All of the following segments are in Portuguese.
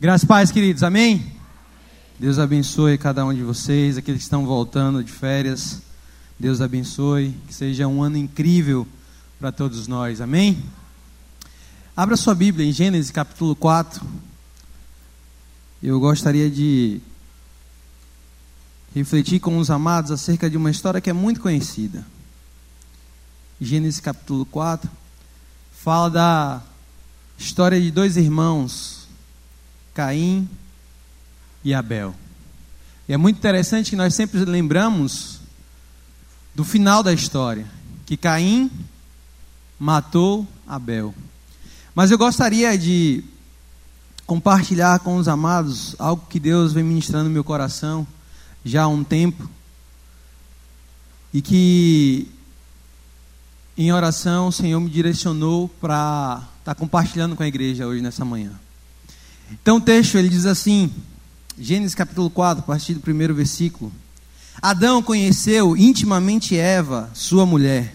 Graças e paz, queridos, amém? Deus abençoe cada um de vocês, aqueles que estão voltando de férias. Deus abençoe, que seja um ano incrível para todos nós, amém? Abra sua Bíblia em Gênesis capítulo 4. Eu gostaria de refletir com os amados acerca de uma história que é muito conhecida. Gênesis capítulo 4 fala da história de dois irmãos Caim e Abel. E é muito interessante que nós sempre lembramos do final da história, que Caim matou Abel. Mas eu gostaria de compartilhar com os amados algo que Deus vem ministrando no meu coração já há um tempo e que em oração o Senhor me direcionou para estar tá compartilhando com a igreja hoje nessa manhã. Então o texto ele diz assim, Gênesis capítulo 4, a partir do primeiro versículo. Adão conheceu intimamente Eva, sua mulher.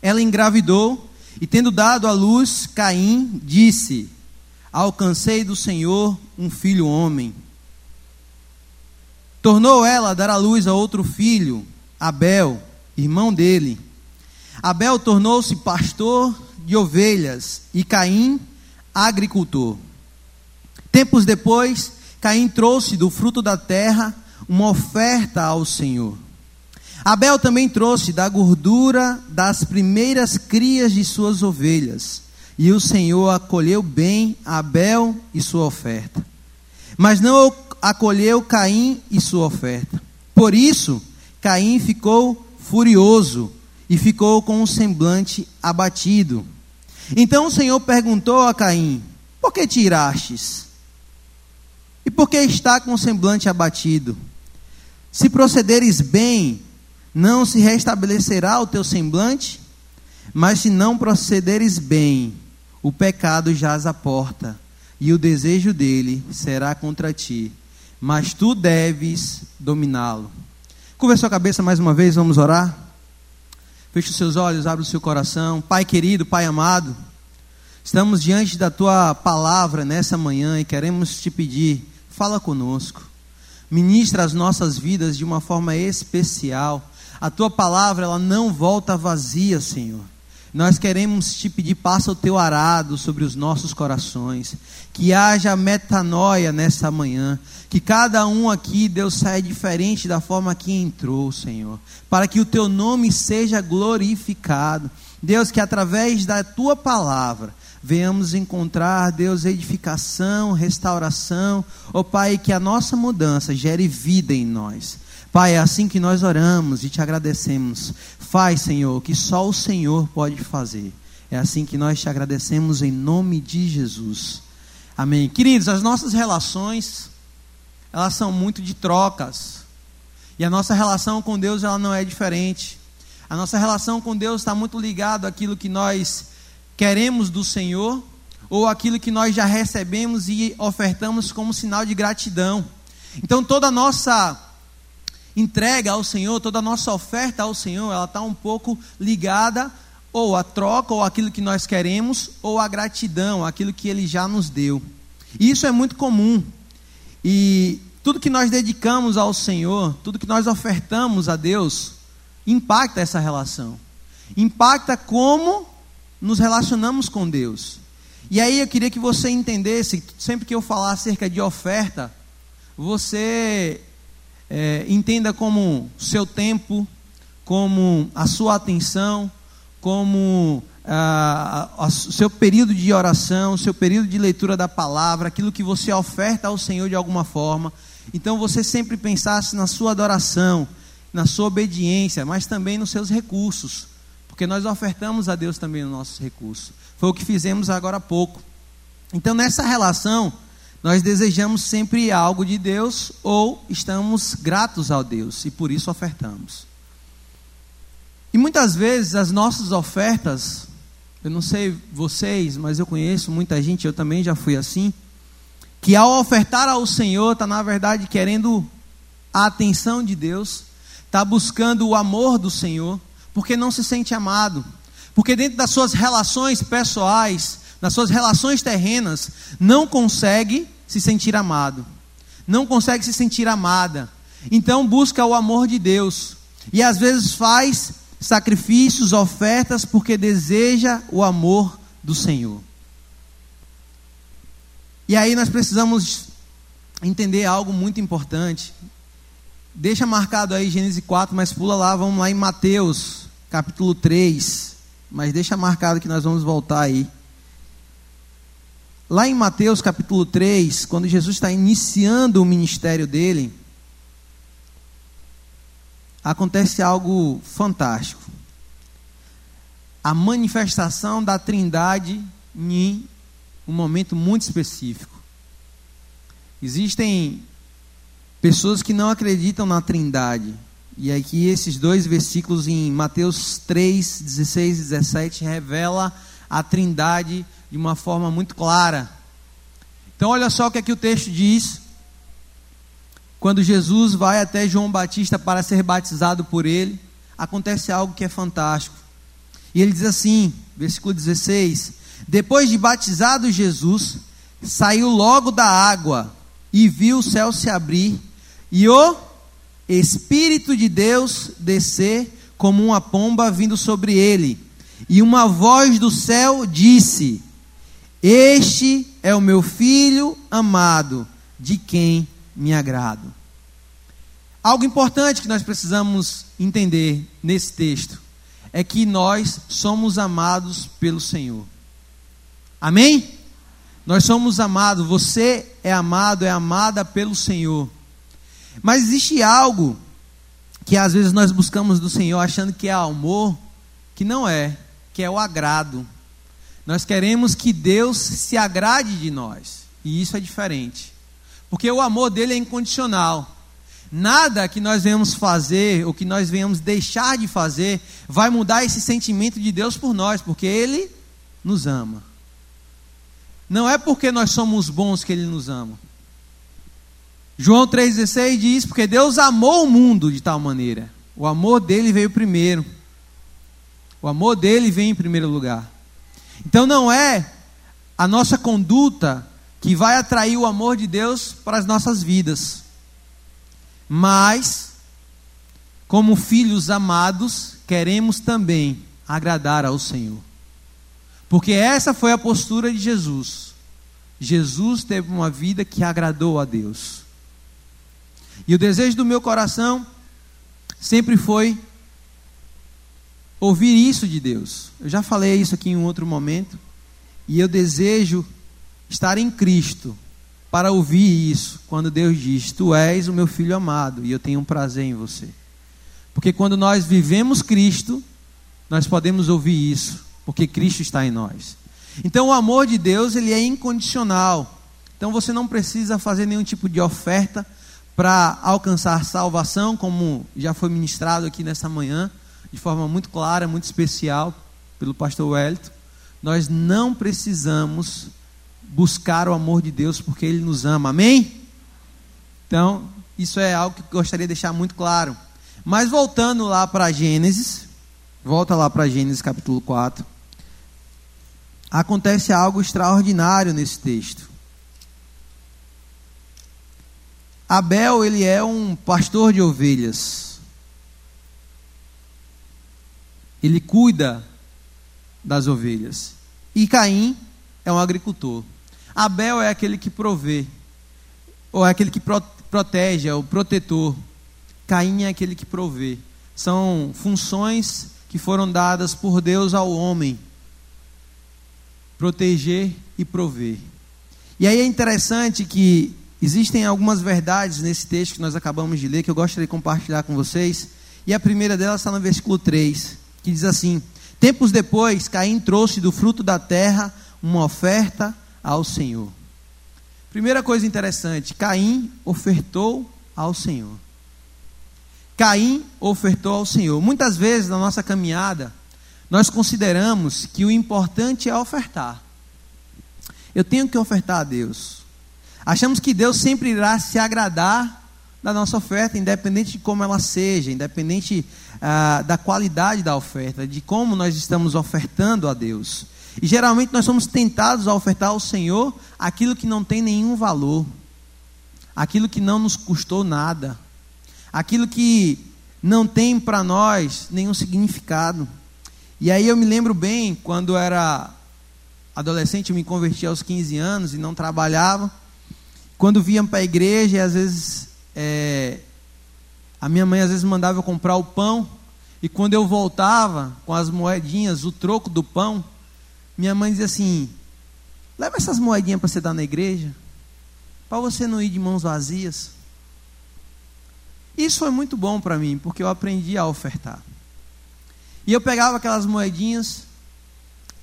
Ela engravidou e, tendo dado à luz Caim, disse: Alcancei do Senhor um filho homem. Tornou ela a dar à luz a outro filho, Abel, irmão dele. Abel tornou-se pastor de ovelhas e Caim, agricultor. Tempos depois, Caim trouxe do fruto da terra uma oferta ao Senhor. Abel também trouxe da gordura das primeiras crias de suas ovelhas. E o Senhor acolheu bem Abel e sua oferta. Mas não acolheu Caim e sua oferta. Por isso, Caim ficou furioso e ficou com o semblante abatido. Então o Senhor perguntou a Caim: Por que tirastes? E por que está com o semblante abatido? Se procederes bem, não se restabelecerá o teu semblante? Mas se não procederes bem, o pecado jaz à porta, e o desejo dele será contra ti, mas tu deves dominá-lo. Curva sua cabeça mais uma vez, vamos orar? Feche os seus olhos, abre o seu coração. Pai querido, Pai amado, estamos diante da tua palavra nessa manhã e queremos te pedir fala conosco. Ministra as nossas vidas de uma forma especial. A tua palavra, ela não volta vazia, Senhor. Nós queremos te pedir, passa o teu arado sobre os nossos corações. Que haja metanoia nessa manhã. Que cada um aqui, Deus, saia diferente da forma que entrou, Senhor. Para que o teu nome seja glorificado. Deus, que através da tua palavra venhamos encontrar, Deus, edificação, restauração. Ó oh, Pai, que a nossa mudança gere vida em nós. Pai, é assim que nós oramos e te agradecemos. Faz, Senhor, que só o Senhor pode fazer. É assim que nós te agradecemos em nome de Jesus. Amém. Queridos, as nossas relações, elas são muito de trocas. E a nossa relação com Deus, ela não é diferente. A nossa relação com Deus está muito ligada àquilo que nós queremos do Senhor ou aquilo que nós já recebemos e ofertamos como sinal de gratidão. Então toda a nossa entrega ao Senhor, toda a nossa oferta ao Senhor, ela está um pouco ligada ou à troca, ou aquilo que nós queremos, ou à gratidão, aquilo que Ele já nos deu. E isso é muito comum. E tudo que nós dedicamos ao Senhor, tudo que nós ofertamos a Deus, impacta essa relação. Impacta como nos relacionamos com Deus. E aí eu queria que você entendesse, sempre que eu falar acerca de oferta, você é, entenda como seu tempo, como a sua atenção, como o seu período de oração, seu período de leitura da palavra, aquilo que você oferta ao Senhor de alguma forma. Então você sempre pensasse na sua adoração, na sua obediência, mas também nos seus recursos. Porque nós ofertamos a Deus também os nossos recursos. Foi o que fizemos agora há pouco. Então, nessa relação, nós desejamos sempre algo de Deus ou estamos gratos ao Deus e por isso ofertamos. E muitas vezes as nossas ofertas, eu não sei vocês, mas eu conheço muita gente, eu também já fui assim, que ao ofertar ao Senhor, está na verdade querendo a atenção de Deus, está buscando o amor do Senhor, porque não se sente amado, porque dentro das suas relações pessoais, nas suas relações terrenas, não consegue se sentir amado, não consegue se sentir amada. Então busca o amor de Deus e às vezes faz sacrifícios, ofertas, porque deseja o amor do Senhor. E aí nós precisamos entender algo muito importante. Deixa marcado aí Gênesis 4, mas pula lá, vamos lá em Mateus, capítulo 3. Mas deixa marcado que nós vamos voltar aí. Lá em Mateus capítulo 3, quando Jesus está iniciando o ministério dele, acontece algo fantástico. A manifestação da Trindade em um momento muito específico. Existem pessoas que não acreditam na Trindade. E aqui esses dois versículos em Mateus 3, 16 e 17 revela a Trindade de uma forma muito clara. Então, olha só o que aqui o texto diz. Quando Jesus vai até João Batista para ser batizado por ele, acontece algo que é fantástico. E ele diz assim, versículo 16: Depois de batizado Jesus, saiu logo da água e viu o céu se abrir e o Espírito de Deus descer como uma pomba vindo sobre ele. E uma voz do céu disse: este é o meu filho amado, de quem me agrado. Algo importante que nós precisamos entender nesse texto é que nós somos amados pelo Senhor. Amém? Nós somos amados, você é amado, é amada pelo Senhor. Mas existe algo que às vezes nós buscamos do Senhor achando que é amor, que não é, que é o agrado. Nós queremos que Deus se agrade de nós. E isso é diferente. Porque o amor dele é incondicional. Nada que nós venhamos fazer ou que nós venhamos deixar de fazer vai mudar esse sentimento de Deus por nós, porque ele nos ama. Não é porque nós somos bons que ele nos ama. João 3,16 diz: Porque Deus amou o mundo de tal maneira. O amor dele veio primeiro. O amor dele vem em primeiro lugar. Então não é a nossa conduta que vai atrair o amor de Deus para as nossas vidas. Mas, como filhos amados, queremos também agradar ao Senhor. Porque essa foi a postura de Jesus. Jesus teve uma vida que agradou a Deus. E o desejo do meu coração sempre foi ouvir isso de Deus. Eu já falei isso aqui em um outro momento. E eu desejo estar em Cristo para ouvir isso. Quando Deus diz: Tu és o meu filho amado e eu tenho um prazer em você. Porque quando nós vivemos Cristo, nós podemos ouvir isso, porque Cristo está em nós. Então o amor de Deus, ele é incondicional. Então você não precisa fazer nenhum tipo de oferta para alcançar salvação, como já foi ministrado aqui nessa manhã de forma muito clara, muito especial, pelo pastor Wellington. Nós não precisamos buscar o amor de Deus porque Ele nos ama, amém? Então, isso é algo que eu gostaria de deixar muito claro. Mas voltando lá para Gênesis, volta lá para Gênesis capítulo 4. Acontece algo extraordinário nesse texto. Abel, ele é um pastor de ovelhas. ele cuida das ovelhas. E Caim é um agricultor. Abel é aquele que provê, ou é aquele que protege, é o protetor. Caim é aquele que provê. São funções que foram dadas por Deus ao homem: proteger e prover. E aí é interessante que existem algumas verdades nesse texto que nós acabamos de ler que eu gostaria de compartilhar com vocês. E a primeira delas está no versículo 3 que diz assim: Tempos depois, Caim trouxe do fruto da terra uma oferta ao Senhor. Primeira coisa interessante: Caim ofertou ao Senhor. Caim ofertou ao Senhor. Muitas vezes na nossa caminhada, nós consideramos que o importante é ofertar. Eu tenho que ofertar a Deus. Achamos que Deus sempre irá se agradar da nossa oferta, independente de como ela seja, independente ah, da qualidade da oferta, de como nós estamos ofertando a Deus. E geralmente nós somos tentados a ofertar ao Senhor aquilo que não tem nenhum valor, aquilo que não nos custou nada, aquilo que não tem para nós nenhum significado. E aí eu me lembro bem, quando era adolescente, eu me converti aos 15 anos e não trabalhava. Quando vinha para a igreja, às vezes é, a minha mãe às vezes mandava eu comprar o pão, e quando eu voltava com as moedinhas, o troco do pão, minha mãe dizia assim: leva essas moedinhas para você dar na igreja, para você não ir de mãos vazias. Isso foi muito bom para mim, porque eu aprendi a ofertar. E eu pegava aquelas moedinhas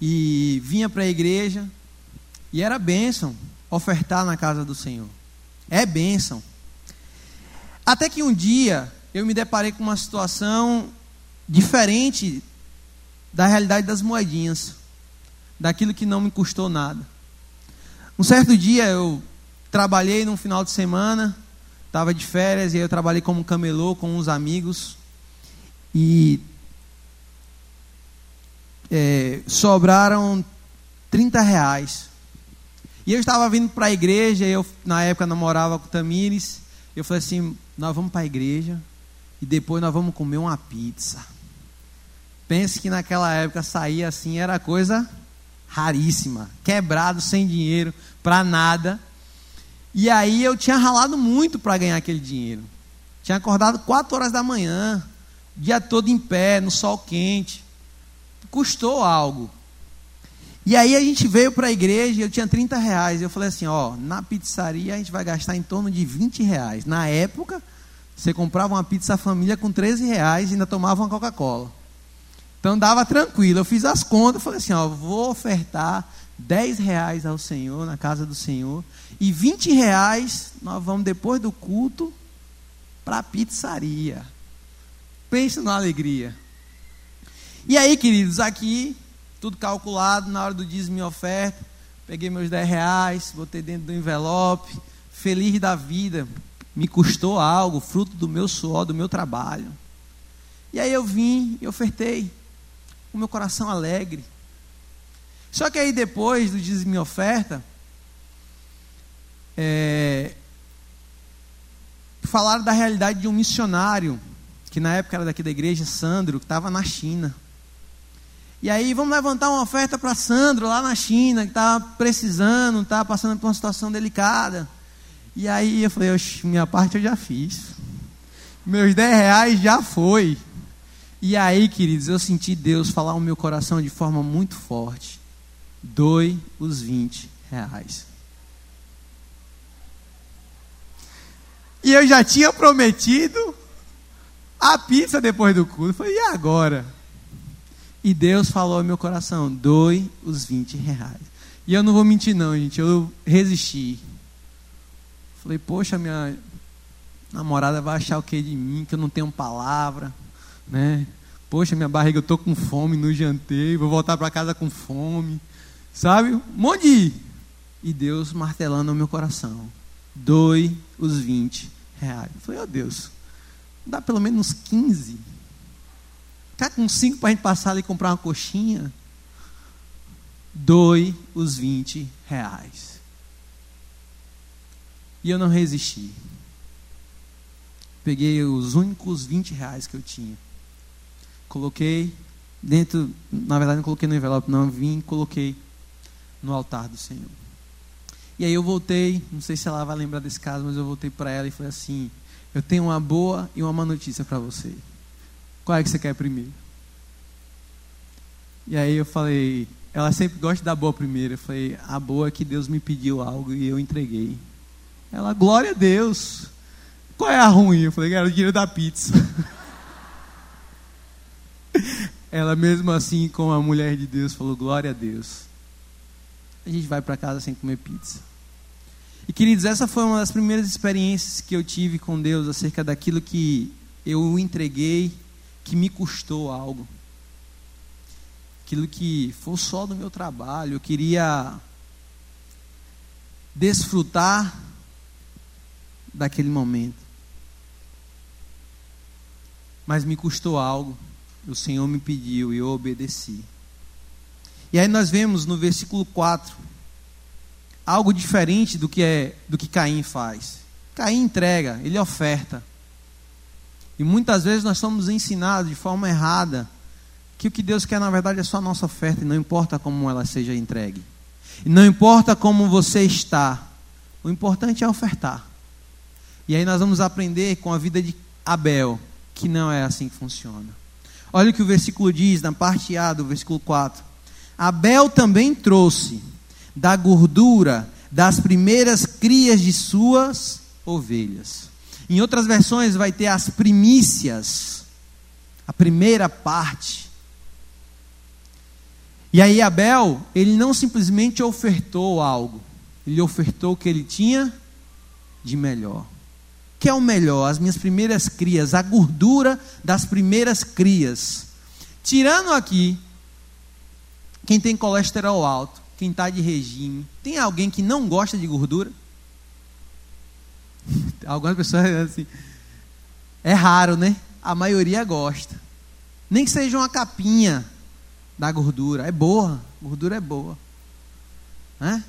e vinha para a igreja, e era bênção ofertar na casa do Senhor. É bênção. Até que um dia eu me deparei com uma situação diferente da realidade das moedinhas, daquilo que não me custou nada. Um certo dia eu trabalhei num final de semana, estava de férias e aí eu trabalhei como camelô com uns amigos e é, sobraram 30 reais. E eu estava vindo para a igreja, eu na época namorava com o Tamires, eu falei assim, nós vamos para a igreja e depois nós vamos comer uma pizza. Pense que naquela época sair assim era coisa raríssima, quebrado, sem dinheiro, para nada. E aí eu tinha ralado muito para ganhar aquele dinheiro. Tinha acordado 4 horas da manhã, dia todo em pé, no sol quente. Custou algo. E aí a gente veio para a igreja, eu tinha 30 reais. Eu falei assim, ó, na pizzaria a gente vai gastar em torno de 20 reais. Na época, você comprava uma pizza família com 13 reais e ainda tomava uma Coca-Cola. Então dava tranquilo. Eu fiz as contas, falei assim, ó, vou ofertar 10 reais ao Senhor, na casa do Senhor, e 20 reais nós vamos depois do culto para a pizzaria. Pensa na alegria. E aí, queridos, aqui, tudo calculado, na hora do dízimo e oferta, peguei meus 10 reais, botei dentro do envelope, feliz da vida, me custou algo, fruto do meu suor, do meu trabalho. E aí eu vim e ofertei o meu coração alegre. Só que aí depois do dízimo e oferta, é, falaram da realidade de um missionário, que na época era daqui da igreja, Sandro, que estava na China. E aí vamos levantar uma oferta para Sandro lá na China, que está precisando, está passando por uma situação delicada. E aí eu falei, minha parte eu já fiz. Meus 10 reais já foi. E aí, queridos, eu senti Deus falar no meu coração de forma muito forte. Doe os 20 reais. E eu já tinha prometido a pizza depois do culto. Eu falei, e agora? E Deus falou no meu coração: doe os 20 reais. E eu não vou mentir, não, gente. Eu resisti. Falei, poxa, minha namorada vai achar o que de mim? Que eu não tenho palavra né? Poxa, minha barriga, eu tô com fome, não jantei, vou voltar para casa com fome, sabe? Um monte de... E Deus martelando no meu coração. Doe os 20 reais. Eu falei, ó oh, Deus, dá pelo menos uns 15. Tá com 5 para a gente passar ali e comprar uma coxinha? Doe os 20 reais. E eu não resisti. Peguei os únicos 20 reais que eu tinha Coloquei dentro, na verdade não coloquei no envelope, não, vim e coloquei no altar do Senhor. E aí eu voltei, não sei se ela vai lembrar desse caso, mas eu voltei para ela e falei assim: Eu tenho uma boa e uma má notícia para você. Qual é que você quer primeiro? E aí eu falei: Ela sempre gosta da boa primeiro. Eu falei: A boa é que Deus me pediu algo e eu entreguei. Ela: Glória a Deus. Qual é a ruim? Eu falei: Era o dinheiro da pizza. Ela mesmo assim, como a mulher de Deus, falou glória a Deus. A gente vai para casa sem comer pizza. E queridos, essa foi uma das primeiras experiências que eu tive com Deus acerca daquilo que eu entreguei, que me custou algo. Aquilo que foi só do meu trabalho, eu queria desfrutar daquele momento. Mas me custou algo o Senhor me pediu e eu obedeci. E aí nós vemos no versículo 4 algo diferente do que é do que Caim faz. Caim entrega, ele oferta. E muitas vezes nós somos ensinados de forma errada que o que Deus quer na verdade é só a nossa oferta e não importa como ela seja entregue. E não importa como você está. O importante é ofertar. E aí nós vamos aprender com a vida de Abel que não é assim que funciona. Olha o que o versículo diz na parte A do versículo 4. Abel também trouxe da gordura das primeiras crias de suas ovelhas. Em outras versões vai ter as primícias, a primeira parte. E aí Abel, ele não simplesmente ofertou algo, ele ofertou o que ele tinha de melhor. Que é o melhor? As minhas primeiras crias, a gordura das primeiras crias. Tirando aqui quem tem colesterol alto, quem está de regime. Tem alguém que não gosta de gordura? Algumas pessoas assim. É raro, né? A maioria gosta. Nem que seja uma capinha da gordura. É boa. Gordura é boa. Né?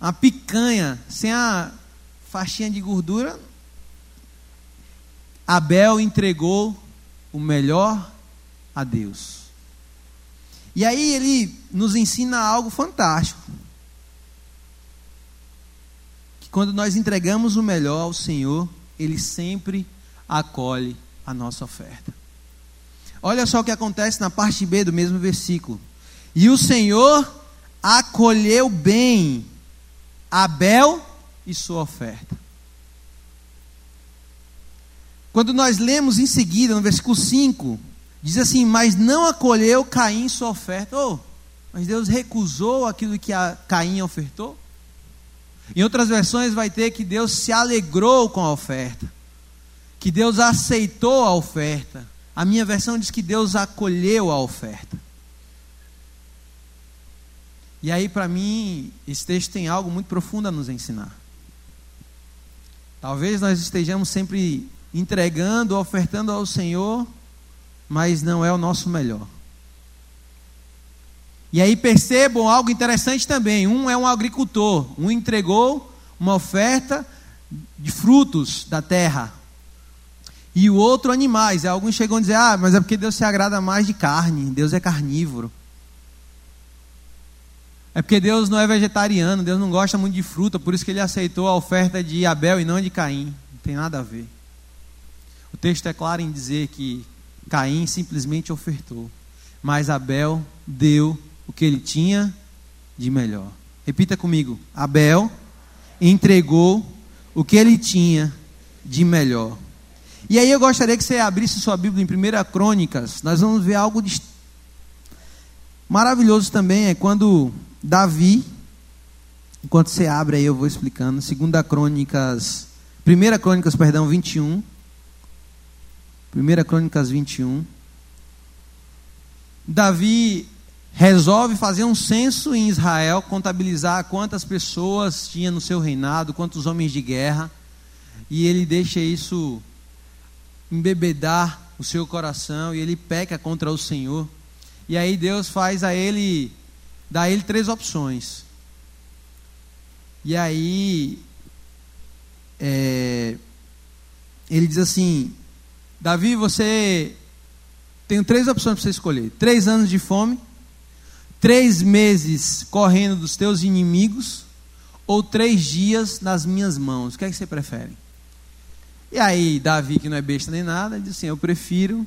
Uma picanha sem a faixinha de gordura. Abel entregou o melhor a Deus. E aí ele nos ensina algo fantástico. Que quando nós entregamos o melhor ao Senhor, ele sempre acolhe a nossa oferta. Olha só o que acontece na parte B do mesmo versículo. E o Senhor acolheu bem Abel e sua oferta. Quando nós lemos em seguida, no versículo 5, Diz assim: Mas não acolheu Caim sua oferta. Oh, mas Deus recusou aquilo que Caim ofertou? Em outras versões vai ter que Deus se alegrou com a oferta. Que Deus aceitou a oferta. A minha versão diz que Deus acolheu a oferta. E aí, para mim, esse texto tem algo muito profundo a nos ensinar. Talvez nós estejamos sempre entregando, ofertando ao Senhor mas não é o nosso melhor. E aí percebam algo interessante também: um é um agricultor, um entregou uma oferta de frutos da terra, e o outro animais. Alguns chegam a dizer: ah, mas é porque Deus se agrada mais de carne, Deus é carnívoro. É porque Deus não é vegetariano, Deus não gosta muito de fruta, por isso que ele aceitou a oferta de Abel e não de Caim. Não tem nada a ver. O texto é claro em dizer que Caim simplesmente ofertou, mas Abel deu o que ele tinha de melhor. Repita comigo: Abel entregou o que ele tinha de melhor. E aí eu gostaria que você abrisse sua Bíblia em 1 Crônicas. Nós vamos ver algo de... maravilhoso também. É quando Davi, enquanto você abre aí, eu vou explicando. 2 Crônicas, 1 Crônicas, perdão, 21. 1 Crônicas 21. Davi resolve fazer um censo em Israel, contabilizar quantas pessoas tinha no seu reinado, quantos homens de guerra, e ele deixa isso embebedar o seu coração e ele peca contra o Senhor. E aí Deus faz a ele, dá a ele três opções. E aí é, ele diz assim: Davi, você tem três opções para você escolher: três anos de fome, três meses correndo dos teus inimigos, ou três dias nas minhas mãos. O que é que você prefere? E aí, Davi, que não é besta nem nada, diz assim: Eu prefiro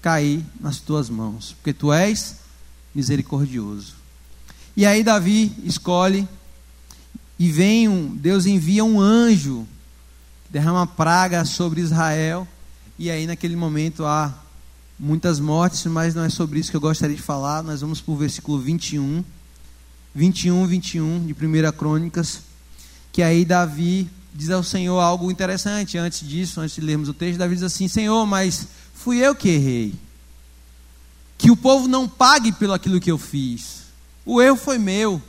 cair nas tuas mãos, porque tu és misericordioso. E aí, Davi escolhe, e vem um, Deus envia um anjo, derrama praga sobre Israel e aí, naquele momento, há muitas mortes, mas não é sobre isso que eu gostaria de falar. Nós vamos para o versículo 21. 21, 21 de 1 Crônicas. Que aí Davi diz ao Senhor algo interessante. Antes disso, antes de lermos o texto, Davi diz assim: Senhor, mas fui eu que errei. Que o povo não pague pelo aquilo que eu fiz. O erro foi meu.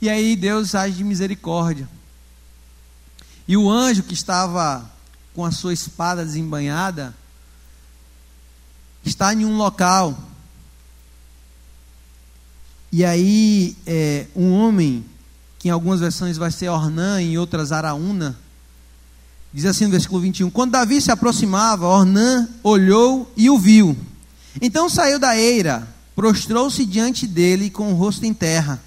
E aí Deus age de misericórdia. E o anjo que estava com a sua espada desembanhada, está em um local. E aí, é, um homem, que em algumas versões vai ser Ornã, em outras Araúna, diz assim no versículo 21: Quando Davi se aproximava, Ornã olhou e o viu. Então saiu da eira, prostrou-se diante dele com o rosto em terra.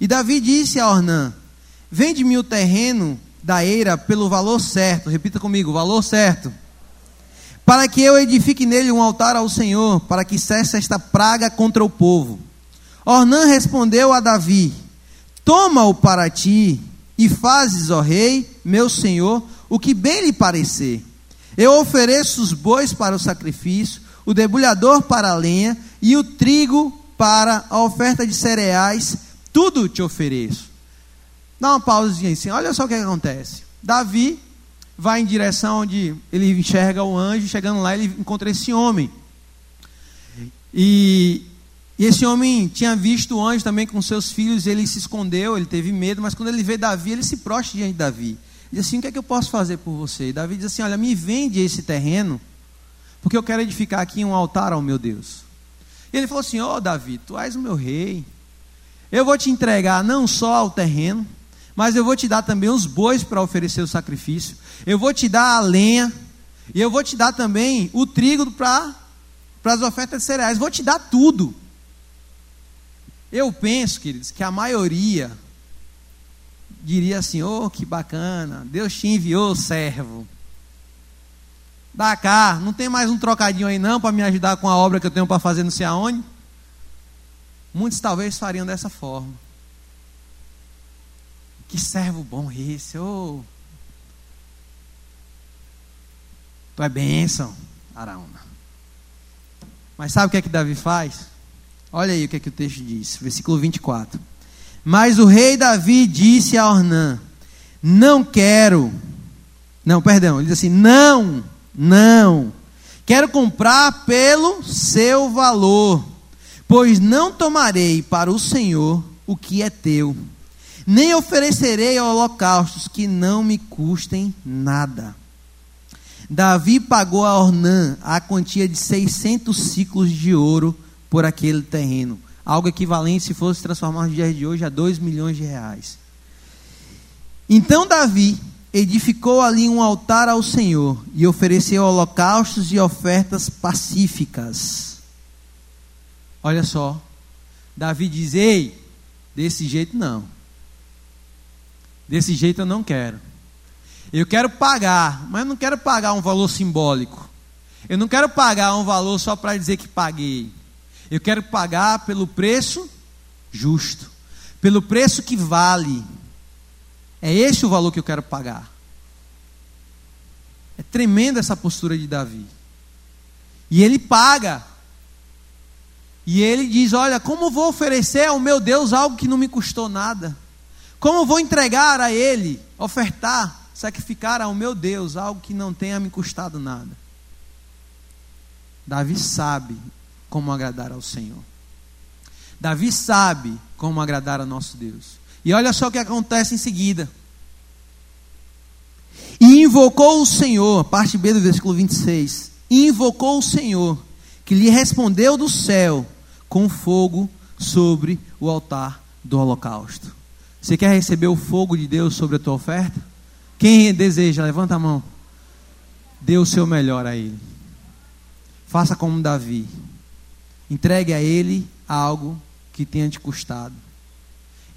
E Davi disse a Ornã: Vende-me o terreno da eira pelo valor certo. Repita comigo: valor certo. Para que eu edifique nele um altar ao Senhor, para que cesse esta praga contra o povo. Ornã respondeu a Davi: Toma-o para ti e fazes, ó rei, meu senhor, o que bem lhe parecer. Eu ofereço os bois para o sacrifício, o debulhador para a lenha e o trigo para a oferta de cereais, tudo te ofereço. Dá uma pausazinha assim, olha só o que acontece. Davi vai em direção onde ele enxerga o anjo, chegando lá ele encontra esse homem. E, e esse homem tinha visto o anjo também com seus filhos, ele se escondeu, ele teve medo, mas quando ele vê Davi, ele se prostra diante de Davi. Diz assim: O que é que eu posso fazer por você? E Davi diz assim: Olha, me vende esse terreno, porque eu quero edificar aqui um altar ao meu Deus. E ele falou assim: Ó oh, Davi, tu és o meu rei. Eu vou te entregar não só o terreno, mas eu vou te dar também os bois para oferecer o sacrifício. Eu vou te dar a lenha. E eu vou te dar também o trigo para as ofertas de cereais. Vou te dar tudo. Eu penso, queridos, que a maioria diria assim: oh, que bacana, Deus te enviou, servo. Dá cá, não tem mais um trocadinho aí não para me ajudar com a obra que eu tenho para fazer não sei aonde? Muitos talvez fariam dessa forma. Que servo bom esse, oh. Tu é bênção, Araúna. Mas sabe o que é que Davi faz? Olha aí o que é que o texto diz, versículo 24. Mas o rei Davi disse a Ornã: Não quero. Não, perdão, ele diz assim: Não, não. Quero comprar pelo seu valor, pois não tomarei para o Senhor o que é teu nem oferecerei holocaustos que não me custem nada. Davi pagou a Ornã a quantia de 600 ciclos de ouro por aquele terreno, algo equivalente, se fosse transformar nos dias de hoje, a 2 milhões de reais. Então Davi edificou ali um altar ao Senhor e ofereceu holocaustos e ofertas pacíficas. Olha só, Davi diz: Ei, desse jeito não. Desse jeito eu não quero. Eu quero pagar, mas não quero pagar um valor simbólico. Eu não quero pagar um valor só para dizer que paguei. Eu quero pagar pelo preço justo, pelo preço que vale. É esse o valor que eu quero pagar. É tremenda essa postura de Davi. E ele paga. E ele diz: Olha, como vou oferecer ao meu Deus algo que não me custou nada? Como vou entregar a Ele, ofertar, sacrificar ao meu Deus algo que não tenha me custado nada? Davi sabe como agradar ao Senhor. Davi sabe como agradar a nosso Deus. E olha só o que acontece em seguida. E invocou o Senhor, parte B do versículo 26. E invocou o Senhor, que lhe respondeu do céu com fogo sobre o altar do holocausto. Você quer receber o fogo de Deus sobre a tua oferta? Quem deseja, levanta a mão. Dê o seu melhor a Ele. Faça como Davi. Entregue a Ele algo que tenha te custado.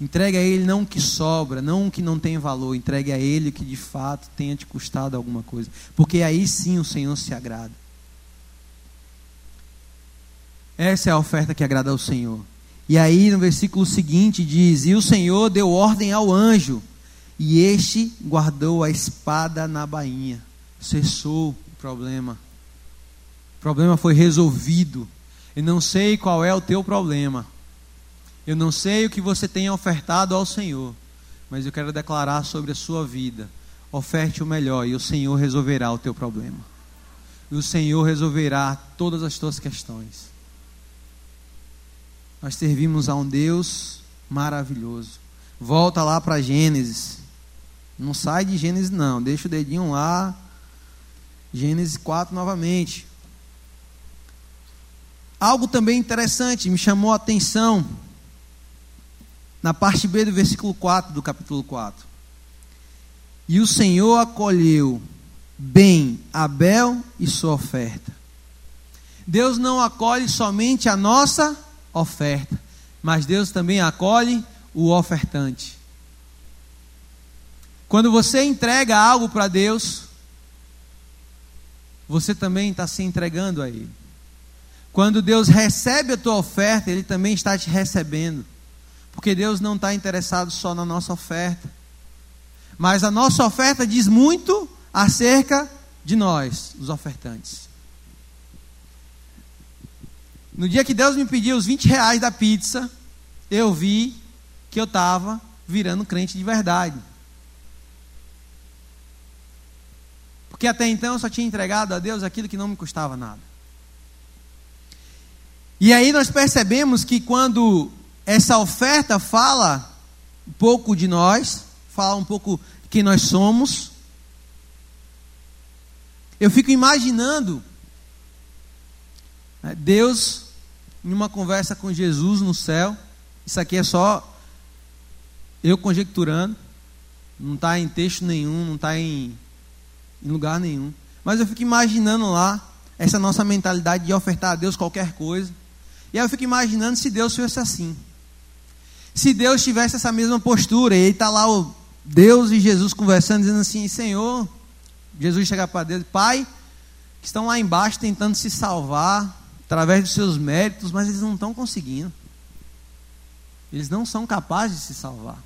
Entregue a Ele não o que sobra, não o que não tem valor. Entregue a Ele o que de fato tenha te custado alguma coisa. Porque aí sim o Senhor se agrada. Essa é a oferta que agrada ao Senhor. E aí no versículo seguinte diz: E o Senhor deu ordem ao anjo, e este guardou a espada na bainha. Cessou o problema. O problema foi resolvido. Eu não sei qual é o teu problema. Eu não sei o que você tem ofertado ao Senhor. Mas eu quero declarar sobre a sua vida. Oferte o melhor e o Senhor resolverá o teu problema. E o Senhor resolverá todas as tuas questões. Nós servimos a um Deus maravilhoso. Volta lá para Gênesis. Não sai de Gênesis, não. Deixa o dedinho lá. Gênesis 4 novamente. Algo também interessante me chamou a atenção. na parte B do versículo 4 do capítulo 4. E o Senhor acolheu bem Abel e sua oferta. Deus não acolhe somente a nossa oferta, mas Deus também acolhe o ofertante. Quando você entrega algo para Deus, você também está se entregando a Ele. Quando Deus recebe a tua oferta, Ele também está te recebendo. Porque Deus não está interessado só na nossa oferta. Mas a nossa oferta diz muito acerca de nós, os ofertantes. No dia que Deus me pediu os 20 reais da pizza, eu vi que eu estava virando crente de verdade. Porque até então eu só tinha entregado a Deus aquilo que não me custava nada. E aí nós percebemos que quando essa oferta fala um pouco de nós, fala um pouco quem nós somos, eu fico imaginando né, Deus em uma conversa com Jesus no céu. Isso aqui é só eu conjecturando, não está em texto nenhum, não está em em lugar nenhum. Mas eu fico imaginando lá essa nossa mentalidade de ofertar a Deus qualquer coisa. E aí eu fico imaginando se Deus fosse assim. Se Deus tivesse essa mesma postura, e aí está lá o Deus e Jesus conversando, dizendo assim: Senhor, Jesus chega para Deus, Pai, que estão lá embaixo tentando se salvar através dos seus méritos, mas eles não estão conseguindo. Eles não são capazes de se salvar.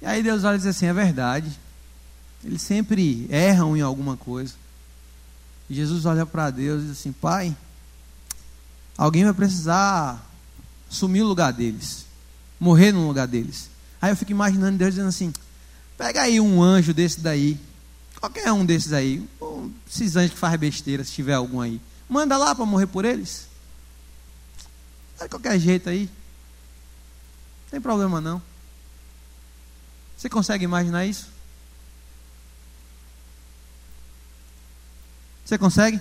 E aí Deus olha e diz assim: é verdade. Eles sempre erram em alguma coisa. E Jesus olha para Deus e diz assim: Pai, alguém vai precisar assumir o lugar deles, morrer no lugar deles. Aí eu fico imaginando Deus dizendo assim: pega aí um anjo desse daí, qualquer um desses aí, esses anjos que faz besteira, se tiver algum aí, manda lá para morrer por eles. De qualquer jeito aí, não tem problema não. Você consegue imaginar isso? Você consegue?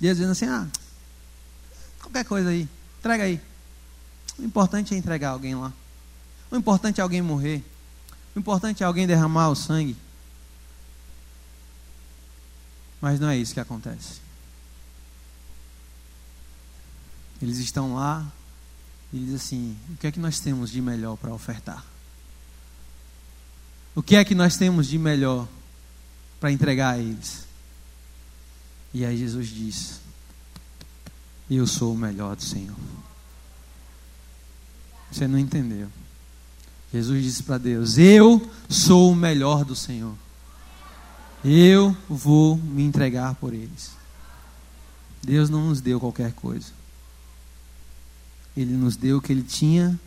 Deus dizendo assim: ah, qualquer coisa aí, entrega aí. O importante é entregar alguém lá. O importante é alguém morrer. O importante é alguém derramar o sangue. Mas não é isso que acontece. Eles estão lá e dizem assim: o que é que nós temos de melhor para ofertar? O que é que nós temos de melhor para entregar a eles? E aí Jesus diz: Eu sou o melhor do Senhor. Você não entendeu. Jesus disse para Deus: Eu sou o melhor do Senhor. Eu vou me entregar por eles. Deus não nos deu qualquer coisa. Ele nos deu o que ele tinha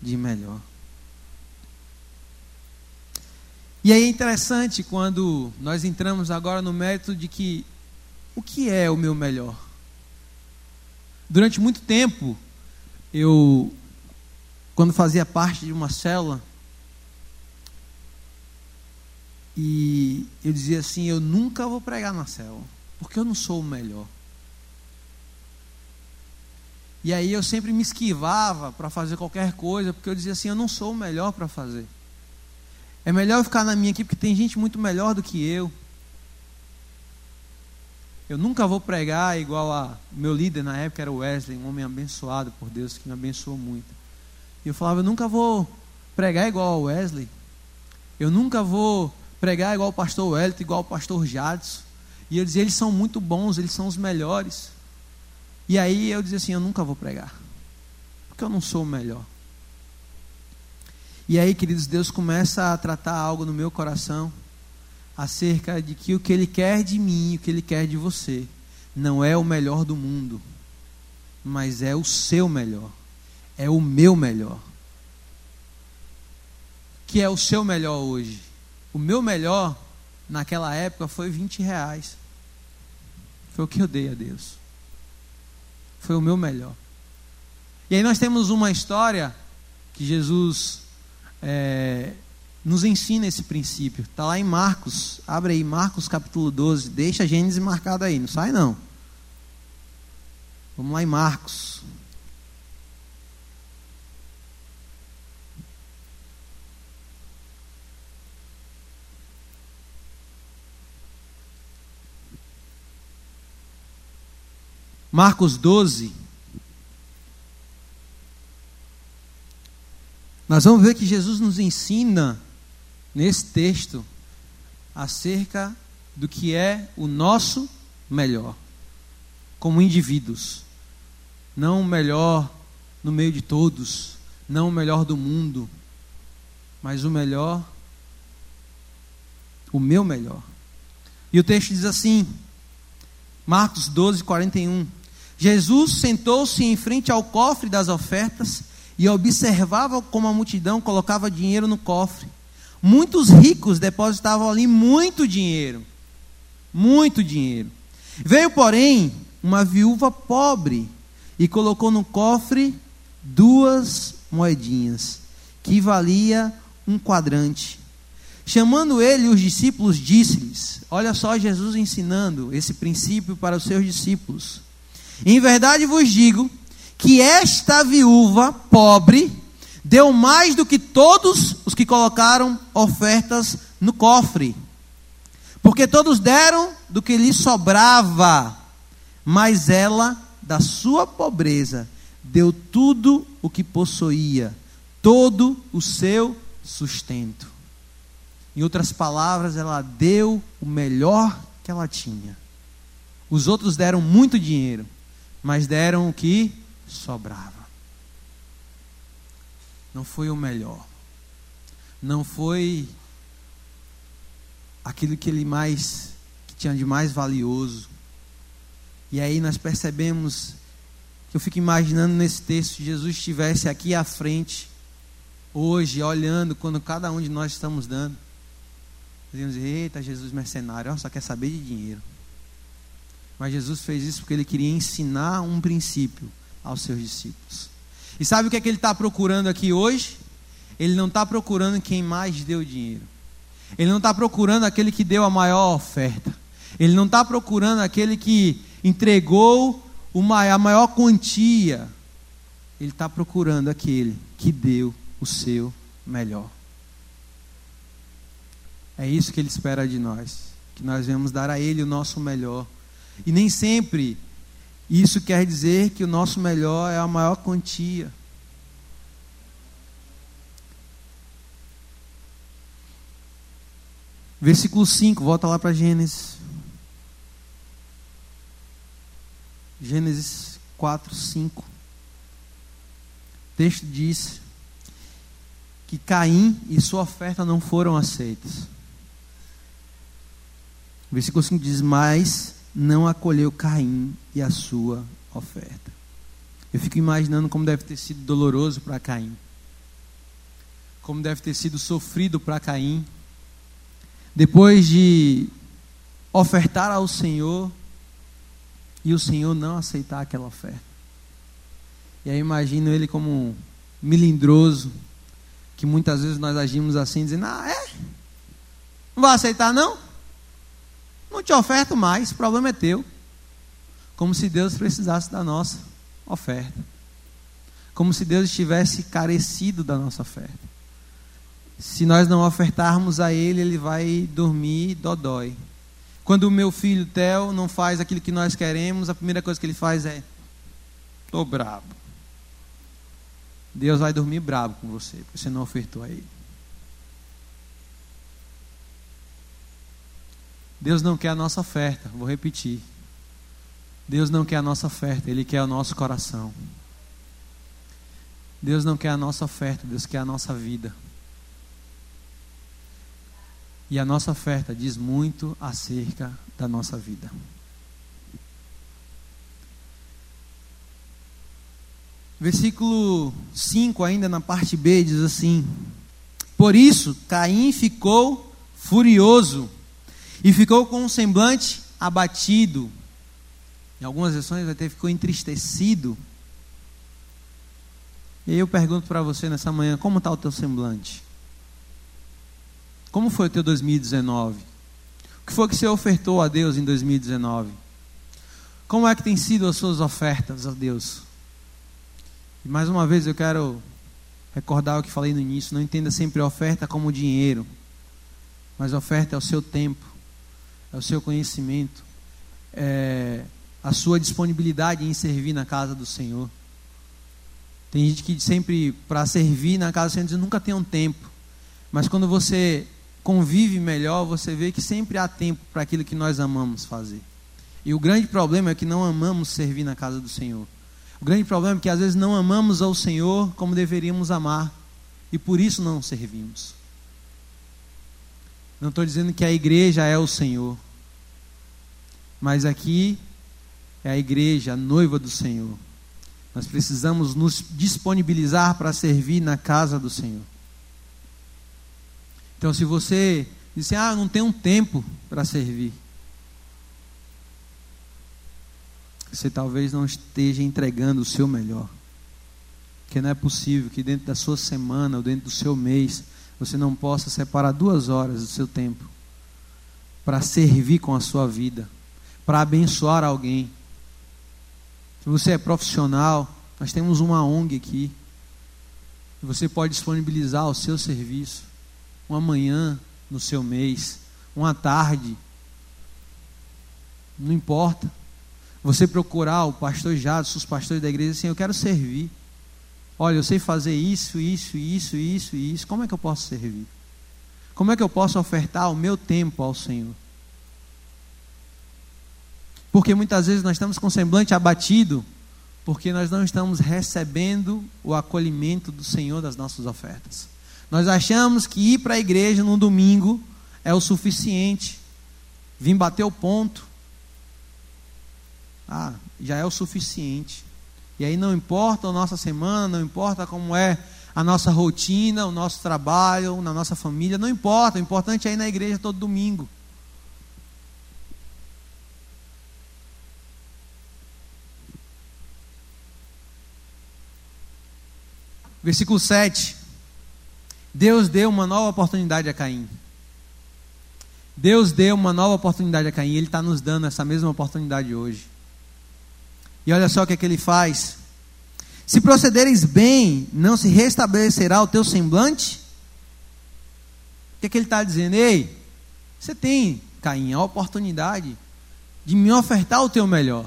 de melhor. E aí é interessante quando nós entramos agora no mérito de que o que é o meu melhor? Durante muito tempo, eu, quando fazia parte de uma célula, e eu dizia assim: eu nunca vou pregar na célula, porque eu não sou o melhor. E aí eu sempre me esquivava para fazer qualquer coisa, porque eu dizia assim: eu não sou o melhor para fazer. É melhor eu ficar na minha aqui, porque tem gente muito melhor do que eu. Eu nunca vou pregar igual a meu líder na época era o Wesley, um homem abençoado por Deus que me abençoou muito. E eu falava, eu nunca vou pregar igual ao Wesley. Eu nunca vou pregar igual o pastor Wellington, igual o pastor Jadson. E eu dizia, eles são muito bons, eles são os melhores. E aí eu dizia assim, eu nunca vou pregar. Porque eu não sou o melhor. E aí, queridos, Deus começa a tratar algo no meu coração acerca de que o que Ele quer de mim, o que Ele quer de você, não é o melhor do mundo, mas é o seu melhor, é o meu melhor. Que é o seu melhor hoje? O meu melhor naquela época foi 20 reais. Foi o que eu dei a Deus. Foi o meu melhor. E aí nós temos uma história que Jesus é, nos ensina esse princípio. Está lá em Marcos. Abre aí, Marcos capítulo 12. Deixa a Gênesis marcado aí, não sai não. Vamos lá em Marcos. Marcos 12. Nós vamos ver que Jesus nos ensina nesse texto acerca do que é o nosso melhor, como indivíduos. Não o melhor no meio de todos, não o melhor do mundo, mas o melhor, o meu melhor. E o texto diz assim, Marcos 12, 41. Jesus sentou-se em frente ao cofre das ofertas e observava como a multidão colocava dinheiro no cofre. Muitos ricos depositavam ali muito dinheiro. Muito dinheiro. Veio, porém, uma viúva pobre e colocou no cofre duas moedinhas, que valia um quadrante. Chamando ele os discípulos, disse-lhes: Olha só Jesus ensinando esse princípio para os seus discípulos. Em verdade vos digo que esta viúva pobre deu mais do que todos os que colocaram ofertas no cofre. Porque todos deram do que lhe sobrava, mas ela, da sua pobreza, deu tudo o que possuía, todo o seu sustento. Em outras palavras, ela deu o melhor que ela tinha. Os outros deram muito dinheiro, mas deram o que sobrava. Não foi o melhor. Não foi aquilo que ele mais que tinha de mais valioso. E aí nós percebemos que eu fico imaginando nesse texto Jesus estivesse aqui à frente hoje olhando quando cada um de nós estamos dando. Dizemos, eita, Jesus mercenário, só quer saber de dinheiro. Mas Jesus fez isso porque ele queria ensinar um princípio aos seus discípulos. E sabe o que é que ele está procurando aqui hoje? Ele não está procurando quem mais deu dinheiro. Ele não está procurando aquele que deu a maior oferta. Ele não está procurando aquele que entregou uma, a maior quantia. Ele está procurando aquele que deu o seu melhor. É isso que Ele espera de nós, que nós venhamos dar a Ele o nosso melhor. E nem sempre isso quer dizer que o nosso melhor é a maior quantia. Versículo 5, volta lá para Gênesis. Gênesis 4, 5. O texto diz que Caim e sua oferta não foram aceitos. O versículo 5 diz: Mas não acolheu Caim e a sua oferta. Eu fico imaginando como deve ter sido doloroso para Caim. Como deve ter sido sofrido para Caim. Depois de ofertar ao Senhor e o Senhor não aceitar aquela oferta. E aí imagino ele como um milindroso, que muitas vezes nós agimos assim, dizendo: Ah, é? Não vai aceitar, não? Não te oferto mais, o problema é teu. Como se Deus precisasse da nossa oferta. Como se Deus estivesse carecido da nossa oferta. Se nós não ofertarmos a Ele, Ele vai dormir dodói. Quando o meu filho Theo não faz aquilo que nós queremos, a primeira coisa que ele faz é: estou bravo. Deus vai dormir bravo com você, porque você não ofertou a Ele. Deus não quer a nossa oferta, vou repetir. Deus não quer a nossa oferta, Ele quer o nosso coração. Deus não quer a nossa oferta, Deus quer a nossa vida. E a nossa oferta diz muito acerca da nossa vida. Versículo 5, ainda na parte B, diz assim: Por isso Caim ficou furioso e ficou com um semblante abatido. Em algumas versões até ficou entristecido. E aí eu pergunto para você nessa manhã, como está o teu semblante? Como foi o teu 2019? O que foi que você ofertou a Deus em 2019? Como é que tem sido as suas ofertas a Deus? E mais uma vez eu quero recordar o que falei no início, não entenda sempre a oferta como dinheiro, mas a oferta é o seu tempo, é o seu conhecimento, é, a sua disponibilidade em servir na casa do Senhor. Tem gente que sempre, para servir na casa do Senhor, nunca tem um tempo. Mas quando você convive melhor, você vê que sempre há tempo para aquilo que nós amamos fazer. E o grande problema é que não amamos servir na casa do Senhor. O grande problema é que às vezes não amamos ao Senhor como deveríamos amar. E por isso não servimos. Não estou dizendo que a igreja é o Senhor. Mas aqui é a igreja, a noiva do Senhor. Nós precisamos nos disponibilizar para servir na casa do Senhor. Então, se você disse, ah, não tenho tempo para servir, você talvez não esteja entregando o seu melhor. Porque não é possível que dentro da sua semana ou dentro do seu mês você não possa separar duas horas do seu tempo para servir com a sua vida, para abençoar alguém se você é profissional, nós temos uma ONG aqui. Você pode disponibilizar o seu serviço. Uma manhã no seu mês, uma tarde. Não importa. Você procurar o pastor Jadson, os pastores da igreja, assim, eu quero servir. Olha, eu sei fazer isso, isso, isso, isso isso. Como é que eu posso servir? Como é que eu posso ofertar o meu tempo ao Senhor? Porque muitas vezes nós estamos com semblante abatido, porque nós não estamos recebendo o acolhimento do Senhor das nossas ofertas. Nós achamos que ir para a igreja no domingo é o suficiente. Vim bater o ponto. Ah, já é o suficiente. E aí não importa a nossa semana, não importa como é a nossa rotina, o nosso trabalho, na nossa família, não importa. O importante é ir na igreja todo domingo. Versículo 7. Deus deu uma nova oportunidade a Caim. Deus deu uma nova oportunidade a Caim. Ele está nos dando essa mesma oportunidade hoje. E olha só o que, é que ele faz. Se procederes bem, não se restabelecerá o teu semblante? O que, é que ele está dizendo? Ei, você tem, Caim, a oportunidade de me ofertar o teu melhor.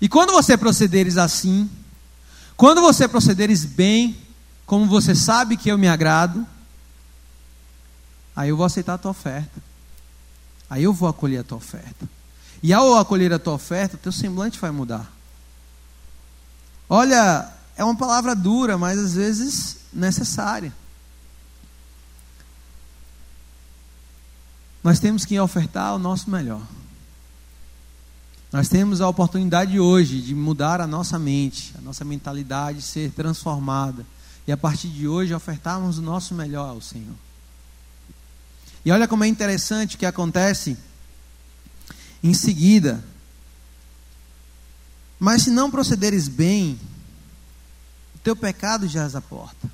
E quando você procederes assim, quando você procederes bem, como você sabe que eu me agrado, aí eu vou aceitar a tua oferta. Aí eu vou acolher a tua oferta. E ao acolher a tua oferta, teu semblante vai mudar. Olha, é uma palavra dura, mas às vezes necessária. Nós temos que ofertar o nosso melhor. Nós temos a oportunidade hoje de mudar a nossa mente, a nossa mentalidade ser transformada. E a partir de hoje ofertarmos o nosso melhor ao Senhor. E olha como é interessante o que acontece em seguida. Mas se não procederes bem, teu pecado já à porta.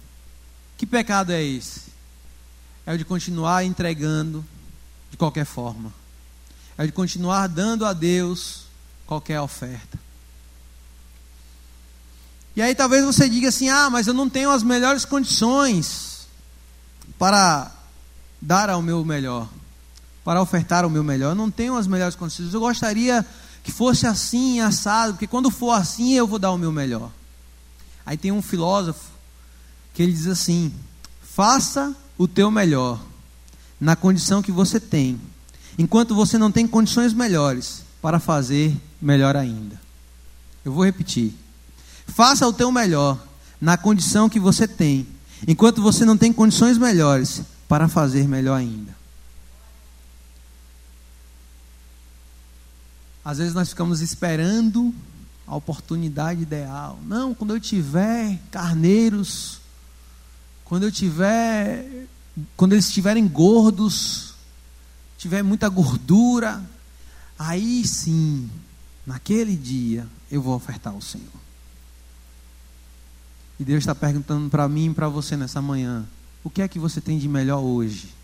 Que pecado é esse? É o de continuar entregando de qualquer forma. É o de continuar dando a Deus qualquer oferta. E aí talvez você diga assim: ah, mas eu não tenho as melhores condições para dar ao meu melhor, para ofertar o meu melhor. Eu não tenho as melhores condições. Eu gostaria que fosse assim, assado, porque quando for assim eu vou dar o meu melhor. Aí tem um filósofo que ele diz assim: faça o teu melhor na condição que você tem. Enquanto você não tem condições melhores, para fazer melhor ainda. Eu vou repetir. Faça o teu melhor na condição que você tem, enquanto você não tem condições melhores para fazer melhor ainda. Às vezes nós ficamos esperando a oportunidade ideal. Não, quando eu tiver carneiros, quando eu tiver, quando eles estiverem gordos, tiver muita gordura, Aí sim, naquele dia, eu vou ofertar ao Senhor. E Deus está perguntando para mim e para você nessa manhã: o que é que você tem de melhor hoje?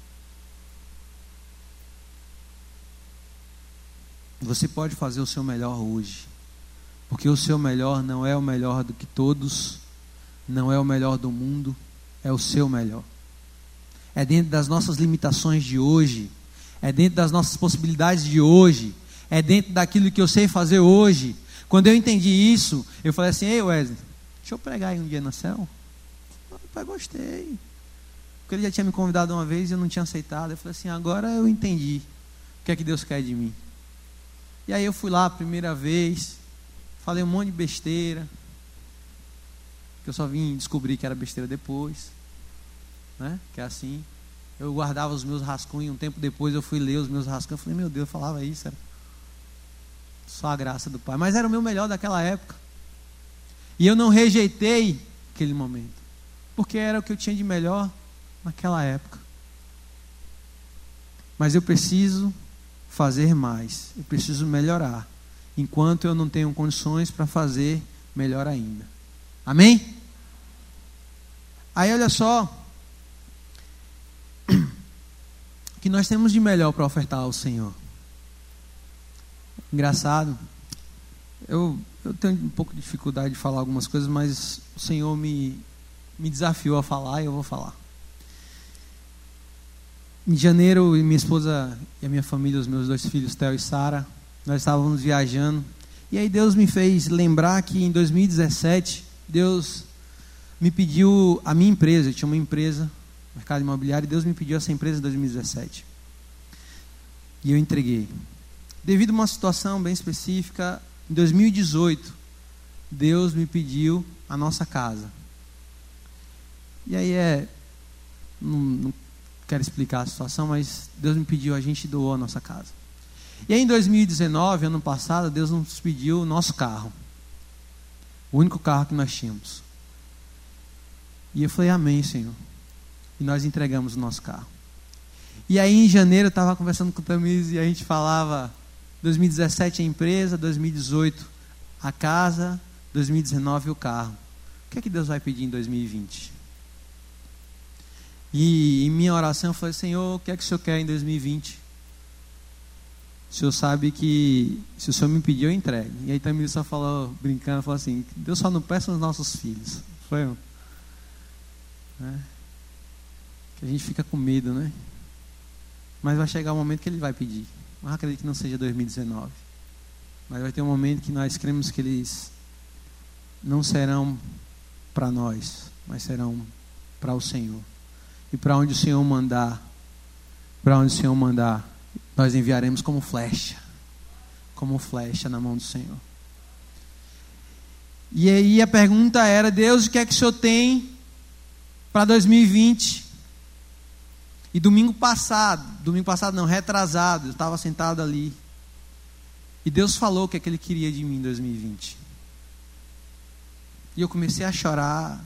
Você pode fazer o seu melhor hoje, porque o seu melhor não é o melhor do que todos, não é o melhor do mundo, é o seu melhor. É dentro das nossas limitações de hoje, é dentro das nossas possibilidades de hoje, é dentro daquilo que eu sei fazer hoje. Quando eu entendi isso, eu falei assim: Ei, Wesley, deixa eu pregar aí um dia na céu. Pai, gostei. Porque ele já tinha me convidado uma vez e eu não tinha aceitado. Eu falei assim: agora eu entendi o que é que Deus quer de mim. E aí eu fui lá a primeira vez, falei um monte de besteira, que eu só vim descobrir que era besteira depois, né? Que é assim. Eu guardava os meus rascunhos, um tempo depois eu fui ler os meus rascunhos, falei, meu Deus, eu falava isso, era só a graça do Pai. Mas era o meu melhor daquela época. E eu não rejeitei aquele momento, porque era o que eu tinha de melhor naquela época. Mas eu preciso fazer mais, eu preciso melhorar, enquanto eu não tenho condições para fazer melhor ainda. Amém? Aí olha só, que nós temos de melhor para ofertar ao Senhor. Engraçado, eu, eu tenho um pouco de dificuldade de falar algumas coisas, mas o Senhor me, me desafiou a falar e eu vou falar. Em janeiro, minha esposa e a minha família, os meus dois filhos, Theo e Sara, nós estávamos viajando. E aí Deus me fez lembrar que em 2017, Deus me pediu a minha empresa, eu tinha uma empresa, mercado imobiliário, e Deus me pediu essa empresa em 2017. E eu entreguei. Devido a uma situação bem específica, em 2018, Deus me pediu a nossa casa. E aí é. Não, não quero explicar a situação, mas Deus me pediu, a gente doou a nossa casa. E aí em 2019, ano passado, Deus nos pediu o nosso carro. O único carro que nós tínhamos. E eu falei, amém, Senhor. E nós entregamos o nosso carro. E aí em janeiro eu estava conversando com o Tamires e a gente falava 2017 a empresa, 2018 a casa, 2019 o carro. O que é que Deus vai pedir em 2020? E em minha oração eu falei, Senhor, o que é que o Senhor quer em 2020? O Senhor sabe que se o Senhor me pedir, eu entrego. E aí também só falou, brincando, falou assim, Deus só não peça os nossos filhos. Foi né? Que a gente fica com medo, né? Mas vai chegar um momento que ele vai pedir. Mas acredito que não seja 2019. Mas vai ter um momento que nós cremos que eles não serão para nós, mas serão para o Senhor. E para onde o Senhor mandar, para onde o Senhor mandar, nós enviaremos como flecha, como flecha na mão do Senhor. E aí a pergunta era: Deus, o que é que o Senhor tem para 2020? E domingo passado, domingo passado não, retrasado, eu estava sentado ali. E Deus falou o que é que Ele queria de mim em 2020. E eu comecei a chorar.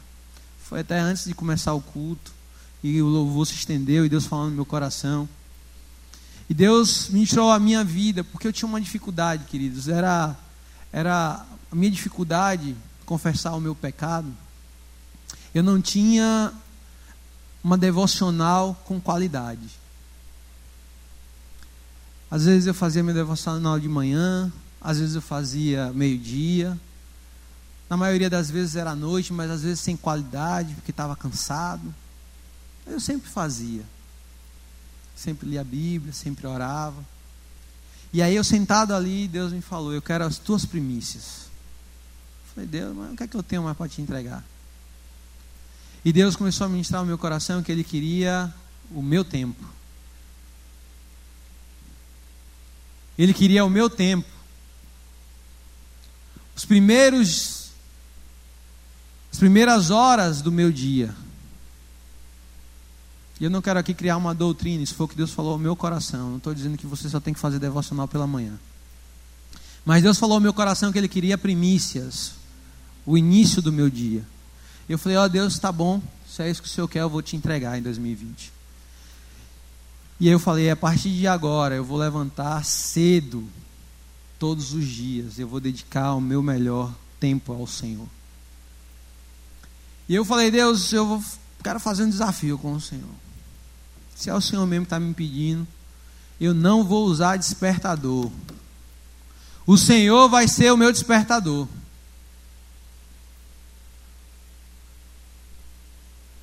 Foi até antes de começar o culto e o louvor se estendeu e Deus falando no meu coração. E Deus ministrou a minha vida, porque eu tinha uma dificuldade, queridos. Era, era a minha dificuldade confessar o meu pecado. Eu não tinha uma devocional com qualidade. Às vezes eu fazia meu devocional de manhã, às vezes eu fazia meio-dia. Na maioria das vezes era à noite, mas às vezes sem qualidade, porque estava cansado. Eu sempre fazia. Sempre lia a Bíblia, sempre orava. E aí eu sentado ali, Deus me falou: Eu quero as tuas primícias. Eu falei, Deus, mas o que é que eu tenho mais para te entregar? E Deus começou a ministrar no meu coração que Ele queria o meu tempo. Ele queria o meu tempo. Os primeiros, as primeiras horas do meu dia. E eu não quero aqui criar uma doutrina, isso foi o que Deus falou ao meu coração. Não estou dizendo que você só tem que fazer devocional pela manhã. Mas Deus falou ao meu coração que Ele queria primícias, o início do meu dia. Eu falei, ó oh, Deus, está bom, se é isso que o Senhor quer, eu vou te entregar em 2020. E aí eu falei, a partir de agora eu vou levantar cedo, todos os dias, eu vou dedicar o meu melhor tempo ao Senhor. E eu falei, Deus, eu vou, quero fazer um desafio com o Senhor. Se é o Senhor mesmo que está me pedindo, eu não vou usar despertador. O Senhor vai ser o meu despertador.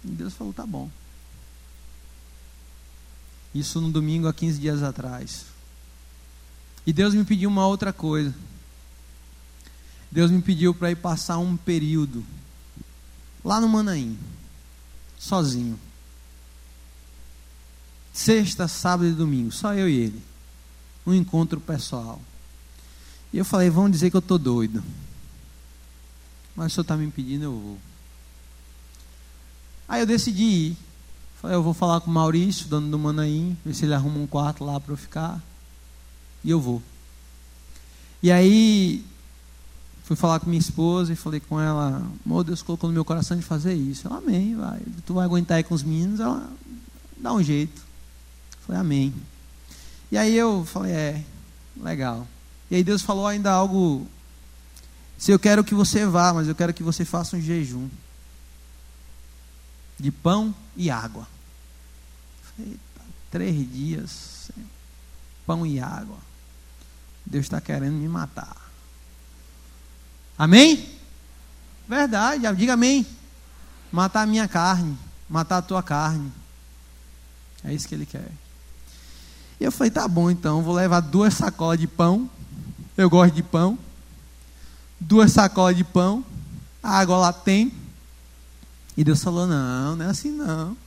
E Deus falou: tá bom. Isso no domingo há 15 dias atrás. E Deus me pediu uma outra coisa. Deus me pediu para ir passar um período lá no Manaim, sozinho. Sexta, sábado e domingo, só eu e ele. Um encontro pessoal. E eu falei, vão dizer que eu estou doido. Mas o senhor está me pedindo, eu vou. Aí eu decidi ir. Falei, eu vou falar com o Maurício, dono do Manaim, ver se ele arruma um quarto lá para eu ficar. E eu vou. E aí fui falar com minha esposa e falei com ela, meu Deus colocou no meu coração de fazer isso. Ela, amém, vai. Tu vai aguentar aí com os meninos, ela dá um jeito. Falei, amém. E aí eu falei, é, legal. E aí Deus falou ainda algo. Se eu quero que você vá, mas eu quero que você faça um jejum de pão e água. Falei, três dias, pão e água. Deus está querendo me matar. Amém? Verdade, diga amém. Matar a minha carne, matar a tua carne. É isso que ele quer. E eu falei, tá bom então, vou levar duas sacolas de pão. Eu gosto de pão. Duas sacolas de pão. A água lá tem. E Deus falou, não, não é assim não.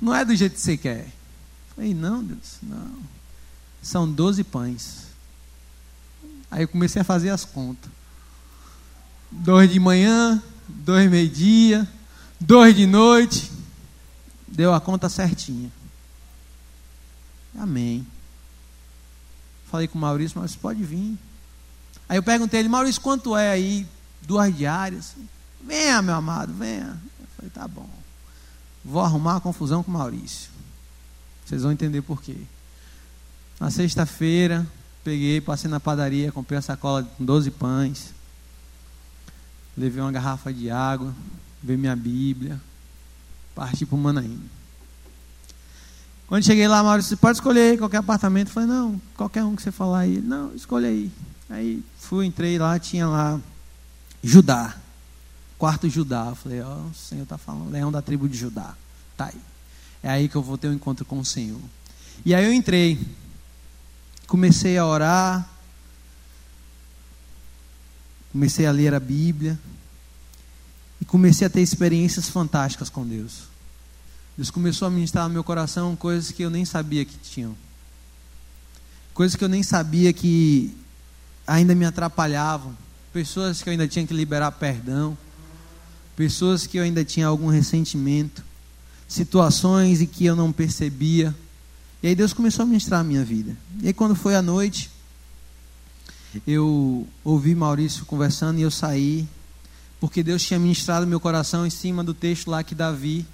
Não é do jeito que você quer. Eu falei, não, Deus, não. São doze pães. Aí eu comecei a fazer as contas. Dois de manhã, dois meio-dia, dois de noite. Deu a conta certinha. Amém. Falei com o Maurício, mas pode vir. Aí eu perguntei ele, Maurício, quanto é aí? Duas diárias. Venha, meu amado, venha. Eu falei, tá bom. Vou arrumar uma confusão com o Maurício. Vocês vão entender por quê. Na sexta-feira, peguei, passei na padaria, comprei a sacola com 12 pães. Levei uma garrafa de água, veio minha Bíblia, parti para o Manaim. Quando cheguei lá, Maurício disse, pode escolher qualquer apartamento. Eu falei, não, qualquer um que você falar aí. Não, escolhe aí. Aí fui, entrei lá, tinha lá Judá. Quarto Judá. Eu falei, ó, oh, o Senhor está falando, leão da tribo de Judá. Tá aí. É aí que eu vou ter um encontro com o Senhor. E aí eu entrei. Comecei a orar. Comecei a ler a Bíblia. E comecei a ter experiências fantásticas com Deus. Deus começou a ministrar no meu coração coisas que eu nem sabia que tinham. Coisas que eu nem sabia que ainda me atrapalhavam. Pessoas que eu ainda tinha que liberar perdão. Pessoas que eu ainda tinha algum ressentimento. Situações em que eu não percebia. E aí Deus começou a ministrar a minha vida. E aí quando foi a noite, eu ouvi Maurício conversando e eu saí. Porque Deus tinha ministrado meu coração em cima do texto lá que Davi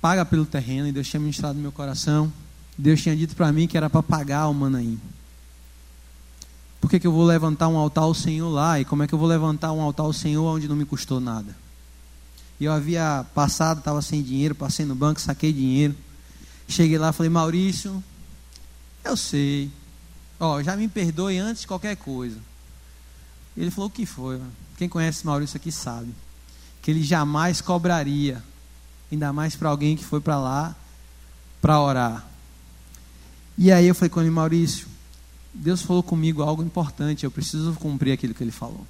paga pelo terreno, e Deus tinha ministrado no meu coração. Deus tinha dito para mim que era para pagar o Manaim. Por que, que eu vou levantar um altar ao Senhor lá? E como é que eu vou levantar um altar ao Senhor onde não me custou nada? E eu havia passado, estava sem dinheiro, passei no banco, saquei dinheiro. Cheguei lá, falei, Maurício, eu sei. Ó, já me perdoe antes de qualquer coisa. Ele falou, o que foi? Quem conhece Maurício aqui sabe. Que ele jamais cobraria ainda mais para alguém que foi para lá para orar. E aí eu falei com ele, Maurício, Deus falou comigo algo importante, eu preciso cumprir aquilo que ele falou.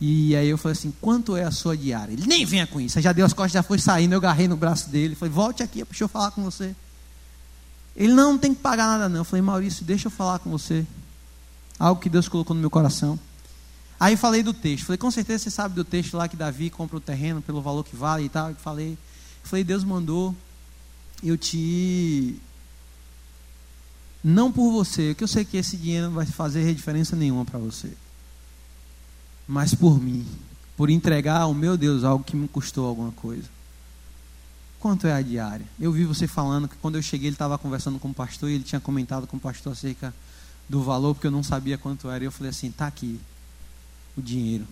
E aí eu falei assim, quanto é a sua diária? Ele nem venha com isso. já deu as costas, já foi saindo, eu agarrei no braço dele, falei, volte aqui, deixa eu falar com você. Ele não, não tem que pagar nada não. Eu falei, Maurício, deixa eu falar com você. Algo que Deus colocou no meu coração. Aí falei do texto. Falei, com certeza você sabe do texto lá que Davi compra o terreno pelo valor que vale e tal. Falei, falei, Deus mandou eu te. Não por você, que eu sei que esse dinheiro não vai fazer diferença nenhuma para você. Mas por mim. Por entregar ao meu Deus algo que me custou alguma coisa. Quanto é a diária? Eu vi você falando que quando eu cheguei ele estava conversando com o pastor e ele tinha comentado com o pastor acerca do valor, porque eu não sabia quanto era. E eu falei assim: tá aqui o dinheiro.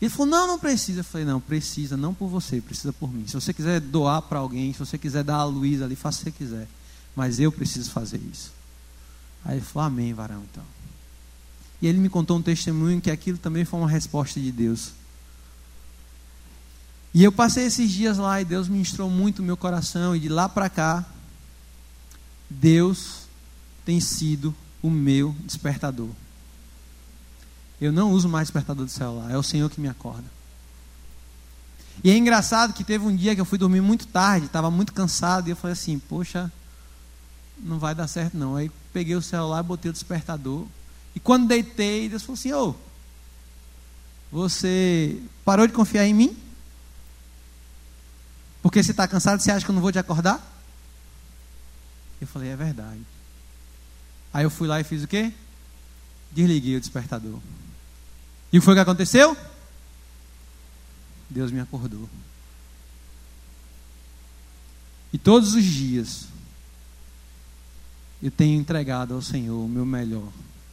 Ele falou: Não, não precisa. Eu falei: Não, precisa, não por você, precisa por mim. Se você quiser doar para alguém, se você quiser dar a Luísa ali, faça o que você quiser. Mas eu preciso fazer isso. Aí ele falou: Amém, varão, então. E ele me contou um testemunho que aquilo também foi uma resposta de Deus. E eu passei esses dias lá e Deus ministrou muito o meu coração. E de lá para cá, Deus tem sido o meu despertador. Eu não uso mais despertador de celular, é o Senhor que me acorda. E é engraçado que teve um dia que eu fui dormir muito tarde, estava muito cansado, e eu falei assim: Poxa, não vai dar certo não. Aí peguei o celular, botei o despertador, e quando deitei, Deus falou assim: Ô, você parou de confiar em mim? Porque você está cansado, você acha que eu não vou te acordar? Eu falei: É verdade. Aí eu fui lá e fiz o quê? Desliguei o despertador. E o que foi que aconteceu? Deus me acordou. E todos os dias eu tenho entregado ao Senhor o meu melhor,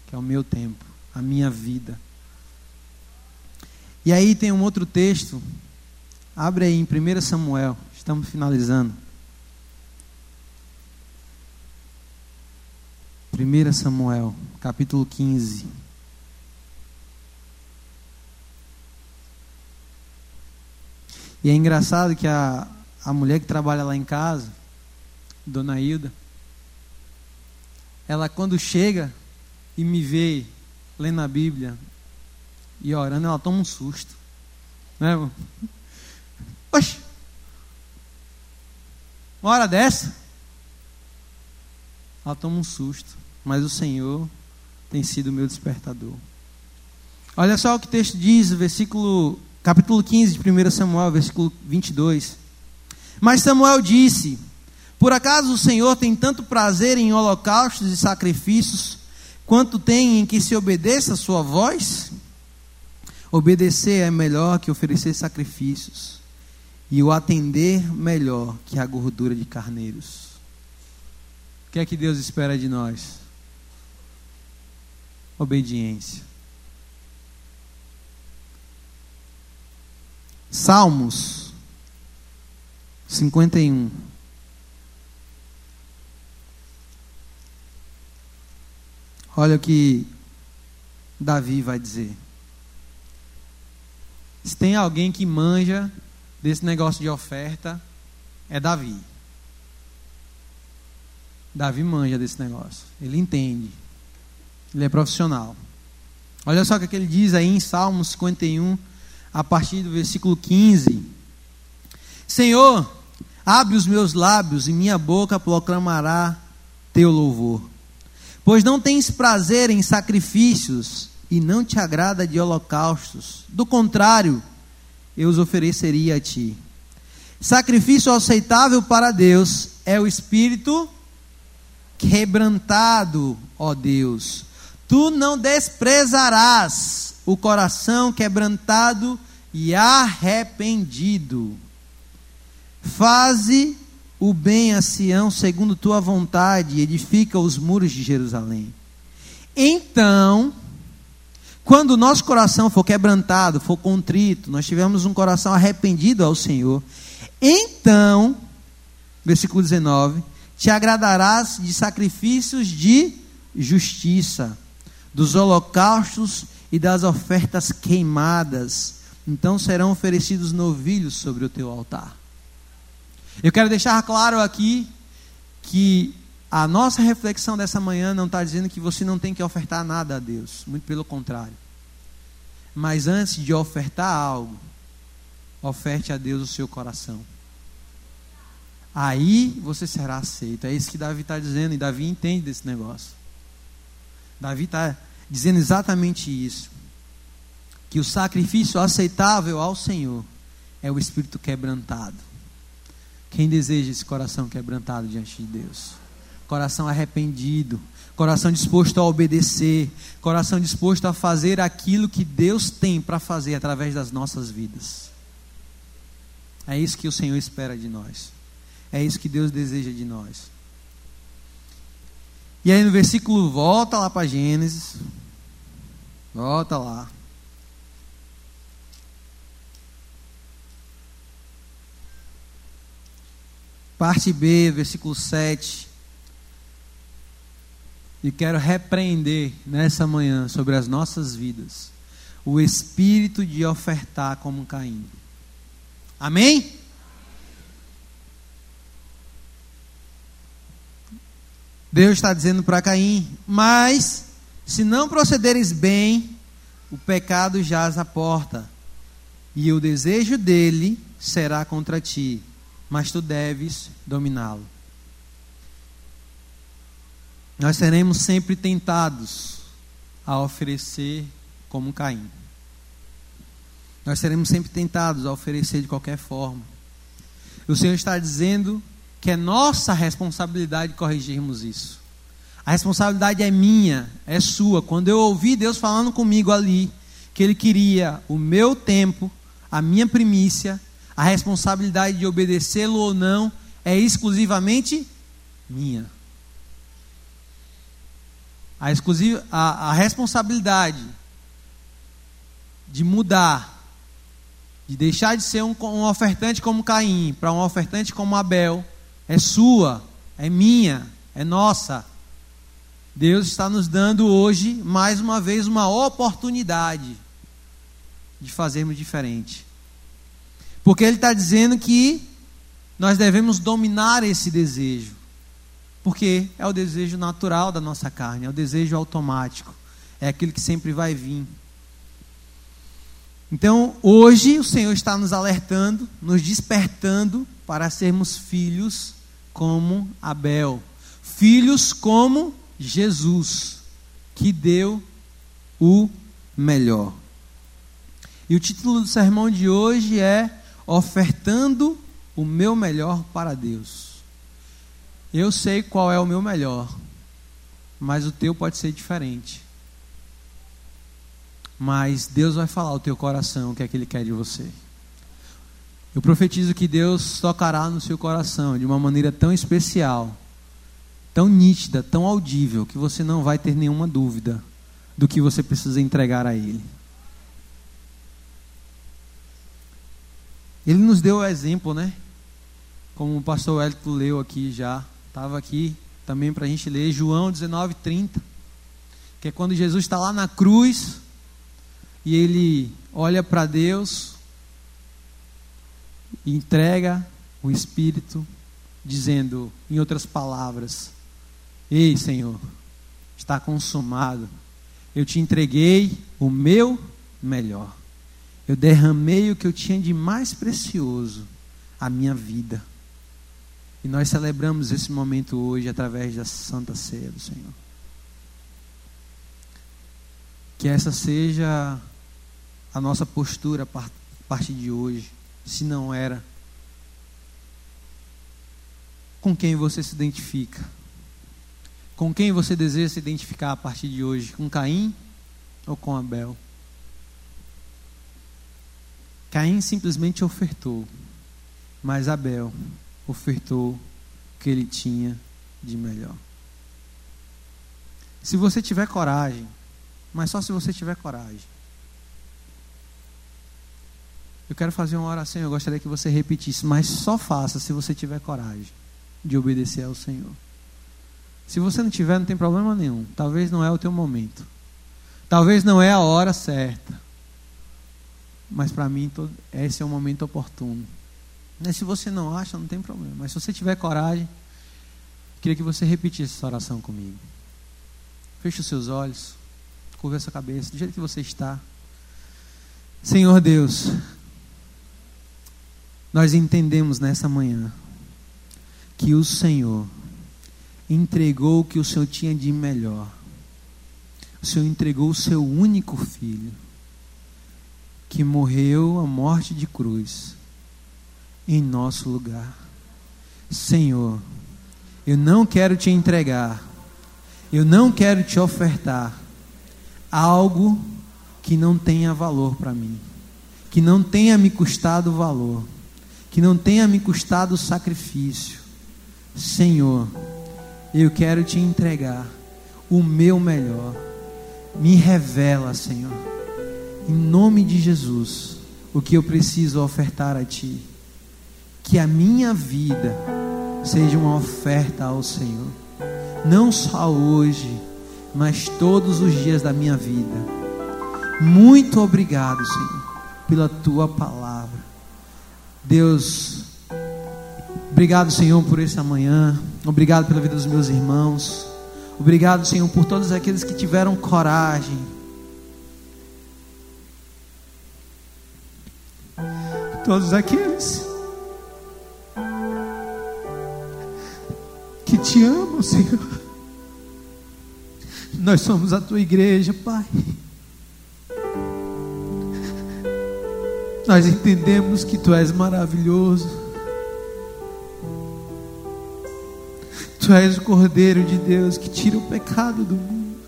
que é o meu tempo, a minha vida. E aí tem um outro texto, abre aí em 1 Samuel, estamos finalizando. 1 Samuel, capítulo 15. E é engraçado que a, a mulher que trabalha lá em casa, Dona Hilda, ela quando chega e me vê lendo a Bíblia e orando, ela toma um susto. Né? Oxe! Uma hora dessa, ela toma um susto. Mas o Senhor tem sido meu despertador. Olha só o que o texto diz, versículo capítulo 15 de 1 Samuel, versículo 22. Mas Samuel disse: Por acaso o Senhor tem tanto prazer em holocaustos e sacrifícios, quanto tem em que se obedeça a sua voz? Obedecer é melhor que oferecer sacrifícios, e o atender melhor que a gordura de carneiros. O que é que Deus espera de nós? Obediência. Salmos 51. Olha o que Davi vai dizer. Se tem alguém que manja desse negócio de oferta, é Davi. Davi manja desse negócio. Ele entende. Ele é profissional. Olha só o que ele diz aí em Salmos 51 a partir do versículo 15. Senhor, abre os meus lábios e minha boca proclamará teu louvor. Pois não tens prazer em sacrifícios e não te agrada de holocaustos. Do contrário, eu os ofereceria a ti. Sacrifício aceitável para Deus é o espírito quebrantado, ó Deus. Tu não desprezarás o coração quebrantado e arrependido. Faze o bem a Sião segundo tua vontade, e edifica os muros de Jerusalém. Então, quando o nosso coração for quebrantado, for contrito, nós tivermos um coração arrependido ao Senhor, então, versículo 19, te agradarás de sacrifícios de justiça, dos holocaustos e das ofertas queimadas então serão oferecidos novilhos sobre o teu altar. Eu quero deixar claro aqui que a nossa reflexão dessa manhã não está dizendo que você não tem que ofertar nada a Deus, muito pelo contrário. Mas antes de ofertar algo, oferte a Deus o seu coração. Aí você será aceito. É isso que Davi está dizendo, e Davi entende desse negócio. Davi está dizendo exatamente isso que o sacrifício aceitável ao Senhor é o espírito quebrantado. Quem deseja esse coração quebrantado diante de Deus? Coração arrependido, coração disposto a obedecer, coração disposto a fazer aquilo que Deus tem para fazer através das nossas vidas. É isso que o Senhor espera de nós. É isso que Deus deseja de nós. E aí no versículo, volta lá para Gênesis. Volta lá. Parte B, versículo 7. E quero repreender nessa manhã sobre as nossas vidas o espírito de ofertar como Caim. Amém? Deus está dizendo para Caim: Mas se não procederes bem, o pecado jaz à porta, e o desejo dele será contra ti, mas tu deves dominá-lo. Nós seremos sempre tentados a oferecer como Caim. Nós seremos sempre tentados a oferecer de qualquer forma. O Senhor está dizendo que é nossa responsabilidade corrigirmos isso. A responsabilidade é minha, é sua. Quando eu ouvi Deus falando comigo ali, que Ele queria o meu tempo, a minha primícia, a responsabilidade de obedecê-lo ou não é exclusivamente minha. A, exclusiva, a, a responsabilidade de mudar de deixar de ser um, um ofertante como Caim para um ofertante como Abel, é sua, é minha, é nossa. Deus está nos dando hoje, mais uma vez, uma oportunidade de fazermos diferente. Porque Ele está dizendo que nós devemos dominar esse desejo. Porque é o desejo natural da nossa carne, é o desejo automático, é aquele que sempre vai vir. Então, hoje o Senhor está nos alertando, nos despertando para sermos filhos como Abel, filhos como Jesus, que deu o melhor. E o título do sermão de hoje é Ofertando o meu melhor para Deus. Eu sei qual é o meu melhor, mas o teu pode ser diferente. Mas Deus vai falar o teu coração o que é que Ele quer de você. Eu profetizo que Deus tocará no seu coração de uma maneira tão especial, tão nítida, tão audível, que você não vai ter nenhuma dúvida do que você precisa entregar a Ele. Ele nos deu o exemplo, né? Como o pastor Hélito leu aqui já, estava aqui também para a gente ler, João 19, 30, que é quando Jesus está lá na cruz, e ele olha para Deus e entrega o Espírito, dizendo, em outras palavras: Ei, Senhor, está consumado. Eu te entreguei o meu melhor. Eu derramei o que eu tinha de mais precioso, a minha vida. E nós celebramos esse momento hoje através da Santa Ceia do Senhor. Que essa seja a nossa postura a partir de hoje, se não era. Com quem você se identifica? Com quem você deseja se identificar a partir de hoje? Com Caim ou com Abel? Caim simplesmente ofertou, mas Abel ofertou o que ele tinha de melhor. Se você tiver coragem, mas só se você tiver coragem, eu quero fazer uma oração, eu gostaria que você repetisse, mas só faça se você tiver coragem de obedecer ao Senhor. Se você não tiver, não tem problema nenhum. Talvez não é o teu momento. Talvez não é a hora certa. Mas para mim, esse é o momento oportuno. Mas se você não acha, não tem problema. Mas se você tiver coragem, queria que você repetisse essa oração comigo. Feche os seus olhos, curva sua cabeça, do jeito que você está. Senhor Deus, nós entendemos nessa manhã que o Senhor entregou o que o Senhor tinha de melhor. O Senhor entregou o seu único filho, que morreu a morte de cruz em nosso lugar. Senhor, eu não quero te entregar, eu não quero te ofertar algo que não tenha valor para mim, que não tenha me custado valor que não tenha me custado sacrifício. Senhor, eu quero te entregar o meu melhor. Me revela, Senhor, em nome de Jesus, o que eu preciso ofertar a Ti. Que a minha vida seja uma oferta ao Senhor, não só hoje, mas todos os dias da minha vida. Muito obrigado, Senhor, pela Tua palavra. Deus, obrigado, Senhor, por essa manhã. Obrigado pela vida dos meus irmãos. Obrigado, Senhor, por todos aqueles que tiveram coragem. Todos aqueles que te amam, Senhor. Nós somos a tua igreja, Pai. Nós entendemos que tu és maravilhoso. Tu és o Cordeiro de Deus que tira o pecado do mundo.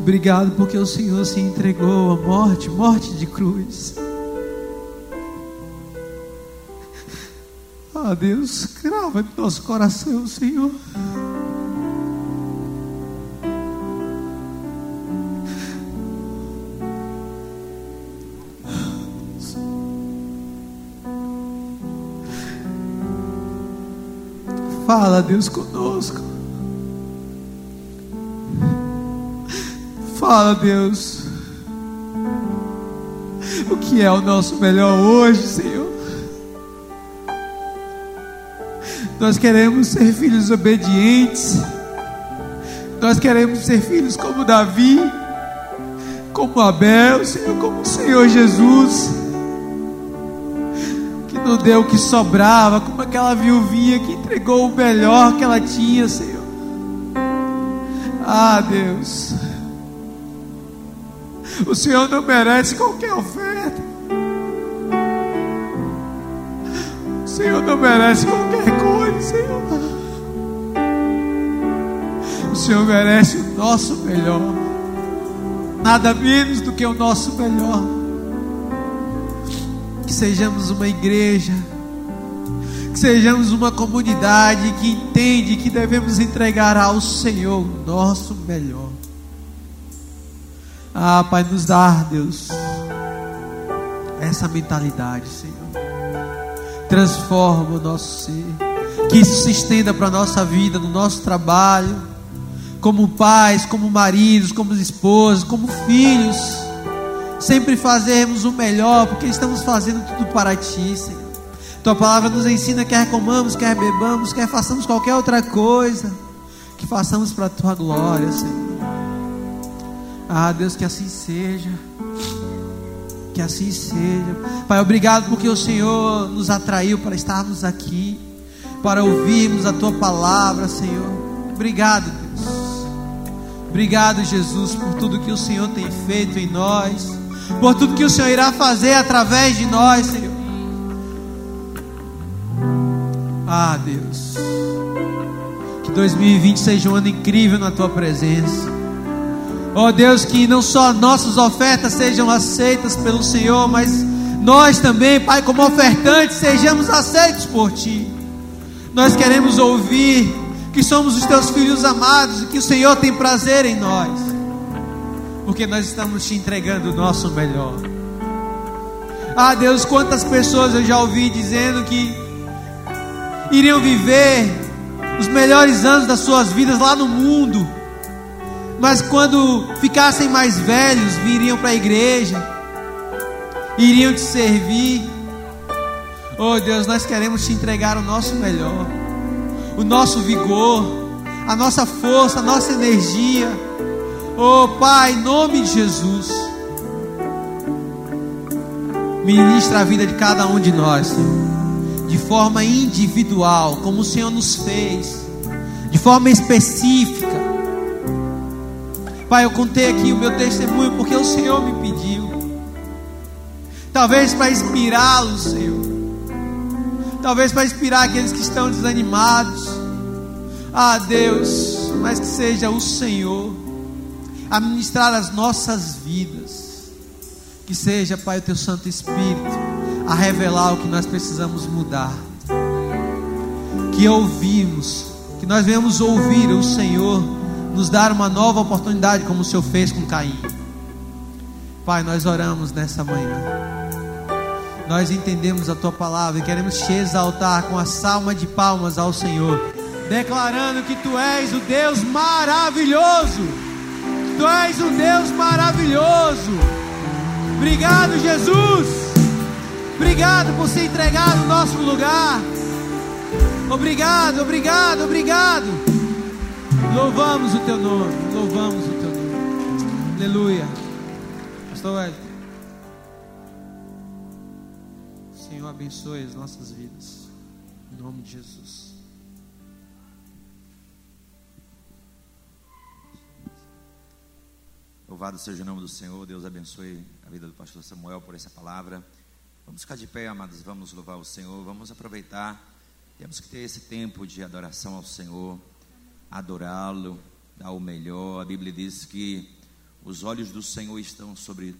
Obrigado porque o Senhor se entregou à morte, morte de cruz. Ah, Deus, crava no nosso coração, Senhor. Fala, Deus, conosco. Fala, Deus. O que é o nosso melhor hoje, Senhor? Nós queremos ser filhos obedientes. Nós queremos ser filhos como Davi, como Abel, Senhor, como o Senhor Jesus não deu o que sobrava, como aquela viuvinha que entregou o melhor que ela tinha, Senhor. Ah, Deus. O Senhor não merece qualquer oferta. Senhor não merece qualquer coisa, Senhor. O Senhor merece o nosso melhor. Nada menos do que o nosso melhor que sejamos uma igreja, que sejamos uma comunidade que entende que devemos entregar ao Senhor o nosso melhor. Ah, Pai, nos dá, Deus, essa mentalidade, Senhor. Transforma o nosso ser, que isso se estenda para a nossa vida, no nosso trabalho, como pais, como maridos, como esposos, como filhos sempre fazermos o melhor, porque estamos fazendo tudo para Ti, Senhor. Tua palavra nos ensina, quer comamos, quer bebamos, quer façamos qualquer outra coisa, que façamos para a Tua glória, Senhor. Ah, Deus, que assim seja. Que assim seja. Pai, obrigado porque o Senhor nos atraiu para estarmos aqui, para ouvirmos a Tua palavra, Senhor. Obrigado, Deus. Obrigado, Jesus, por tudo que o Senhor tem feito em nós por tudo que o Senhor irá fazer através de nós, Senhor. Ah, Deus. Que 2020 seja um ano incrível na tua presença. Oh Deus, que não só nossas ofertas sejam aceitas pelo Senhor, mas nós também, Pai, como ofertantes, sejamos aceitos por Ti. Nós queremos ouvir que somos os Teus filhos amados e que o Senhor tem prazer em nós porque nós estamos te entregando o nosso melhor. Ah, Deus, quantas pessoas eu já ouvi dizendo que iriam viver os melhores anos das suas vidas lá no mundo, mas quando ficassem mais velhos, viriam para a igreja, iriam te servir. Oh Deus, nós queremos te entregar o nosso melhor, o nosso vigor, a nossa força, a nossa energia Oh Pai, em nome de Jesus. Ministra a vida de cada um de nós, de forma individual, como o Senhor nos fez, de forma específica. Pai, eu contei aqui o meu testemunho porque o Senhor me pediu. Talvez para inspirá-los, Senhor. Talvez para inspirar aqueles que estão desanimados. Ah, Deus, mas que seja o Senhor a ministrar as nossas vidas. Que seja, Pai, o teu Santo Espírito a revelar o que nós precisamos mudar. Que ouvimos, que nós venhamos ouvir o Senhor nos dar uma nova oportunidade, como o Senhor fez com Caim. Pai, nós oramos nessa manhã. Nós entendemos a tua palavra e queremos te exaltar com a salma de palmas ao Senhor, declarando que tu és o Deus maravilhoso Tu és um Deus maravilhoso. Obrigado, Jesus. Obrigado por se entregar no nosso lugar. Obrigado, obrigado, obrigado. Louvamos o teu nome, louvamos o teu nome. Aleluia. Pastor Wellington. Senhor, abençoe as nossas vidas. Em nome de Jesus. Louvado seja o nome do Senhor. Deus abençoe a vida do pastor Samuel por essa palavra. Vamos ficar de pé, amados. Vamos louvar o Senhor. Vamos aproveitar. Temos que ter esse tempo de adoração ao Senhor, adorá-lo, dar o melhor. A Bíblia diz que os olhos do Senhor estão sobre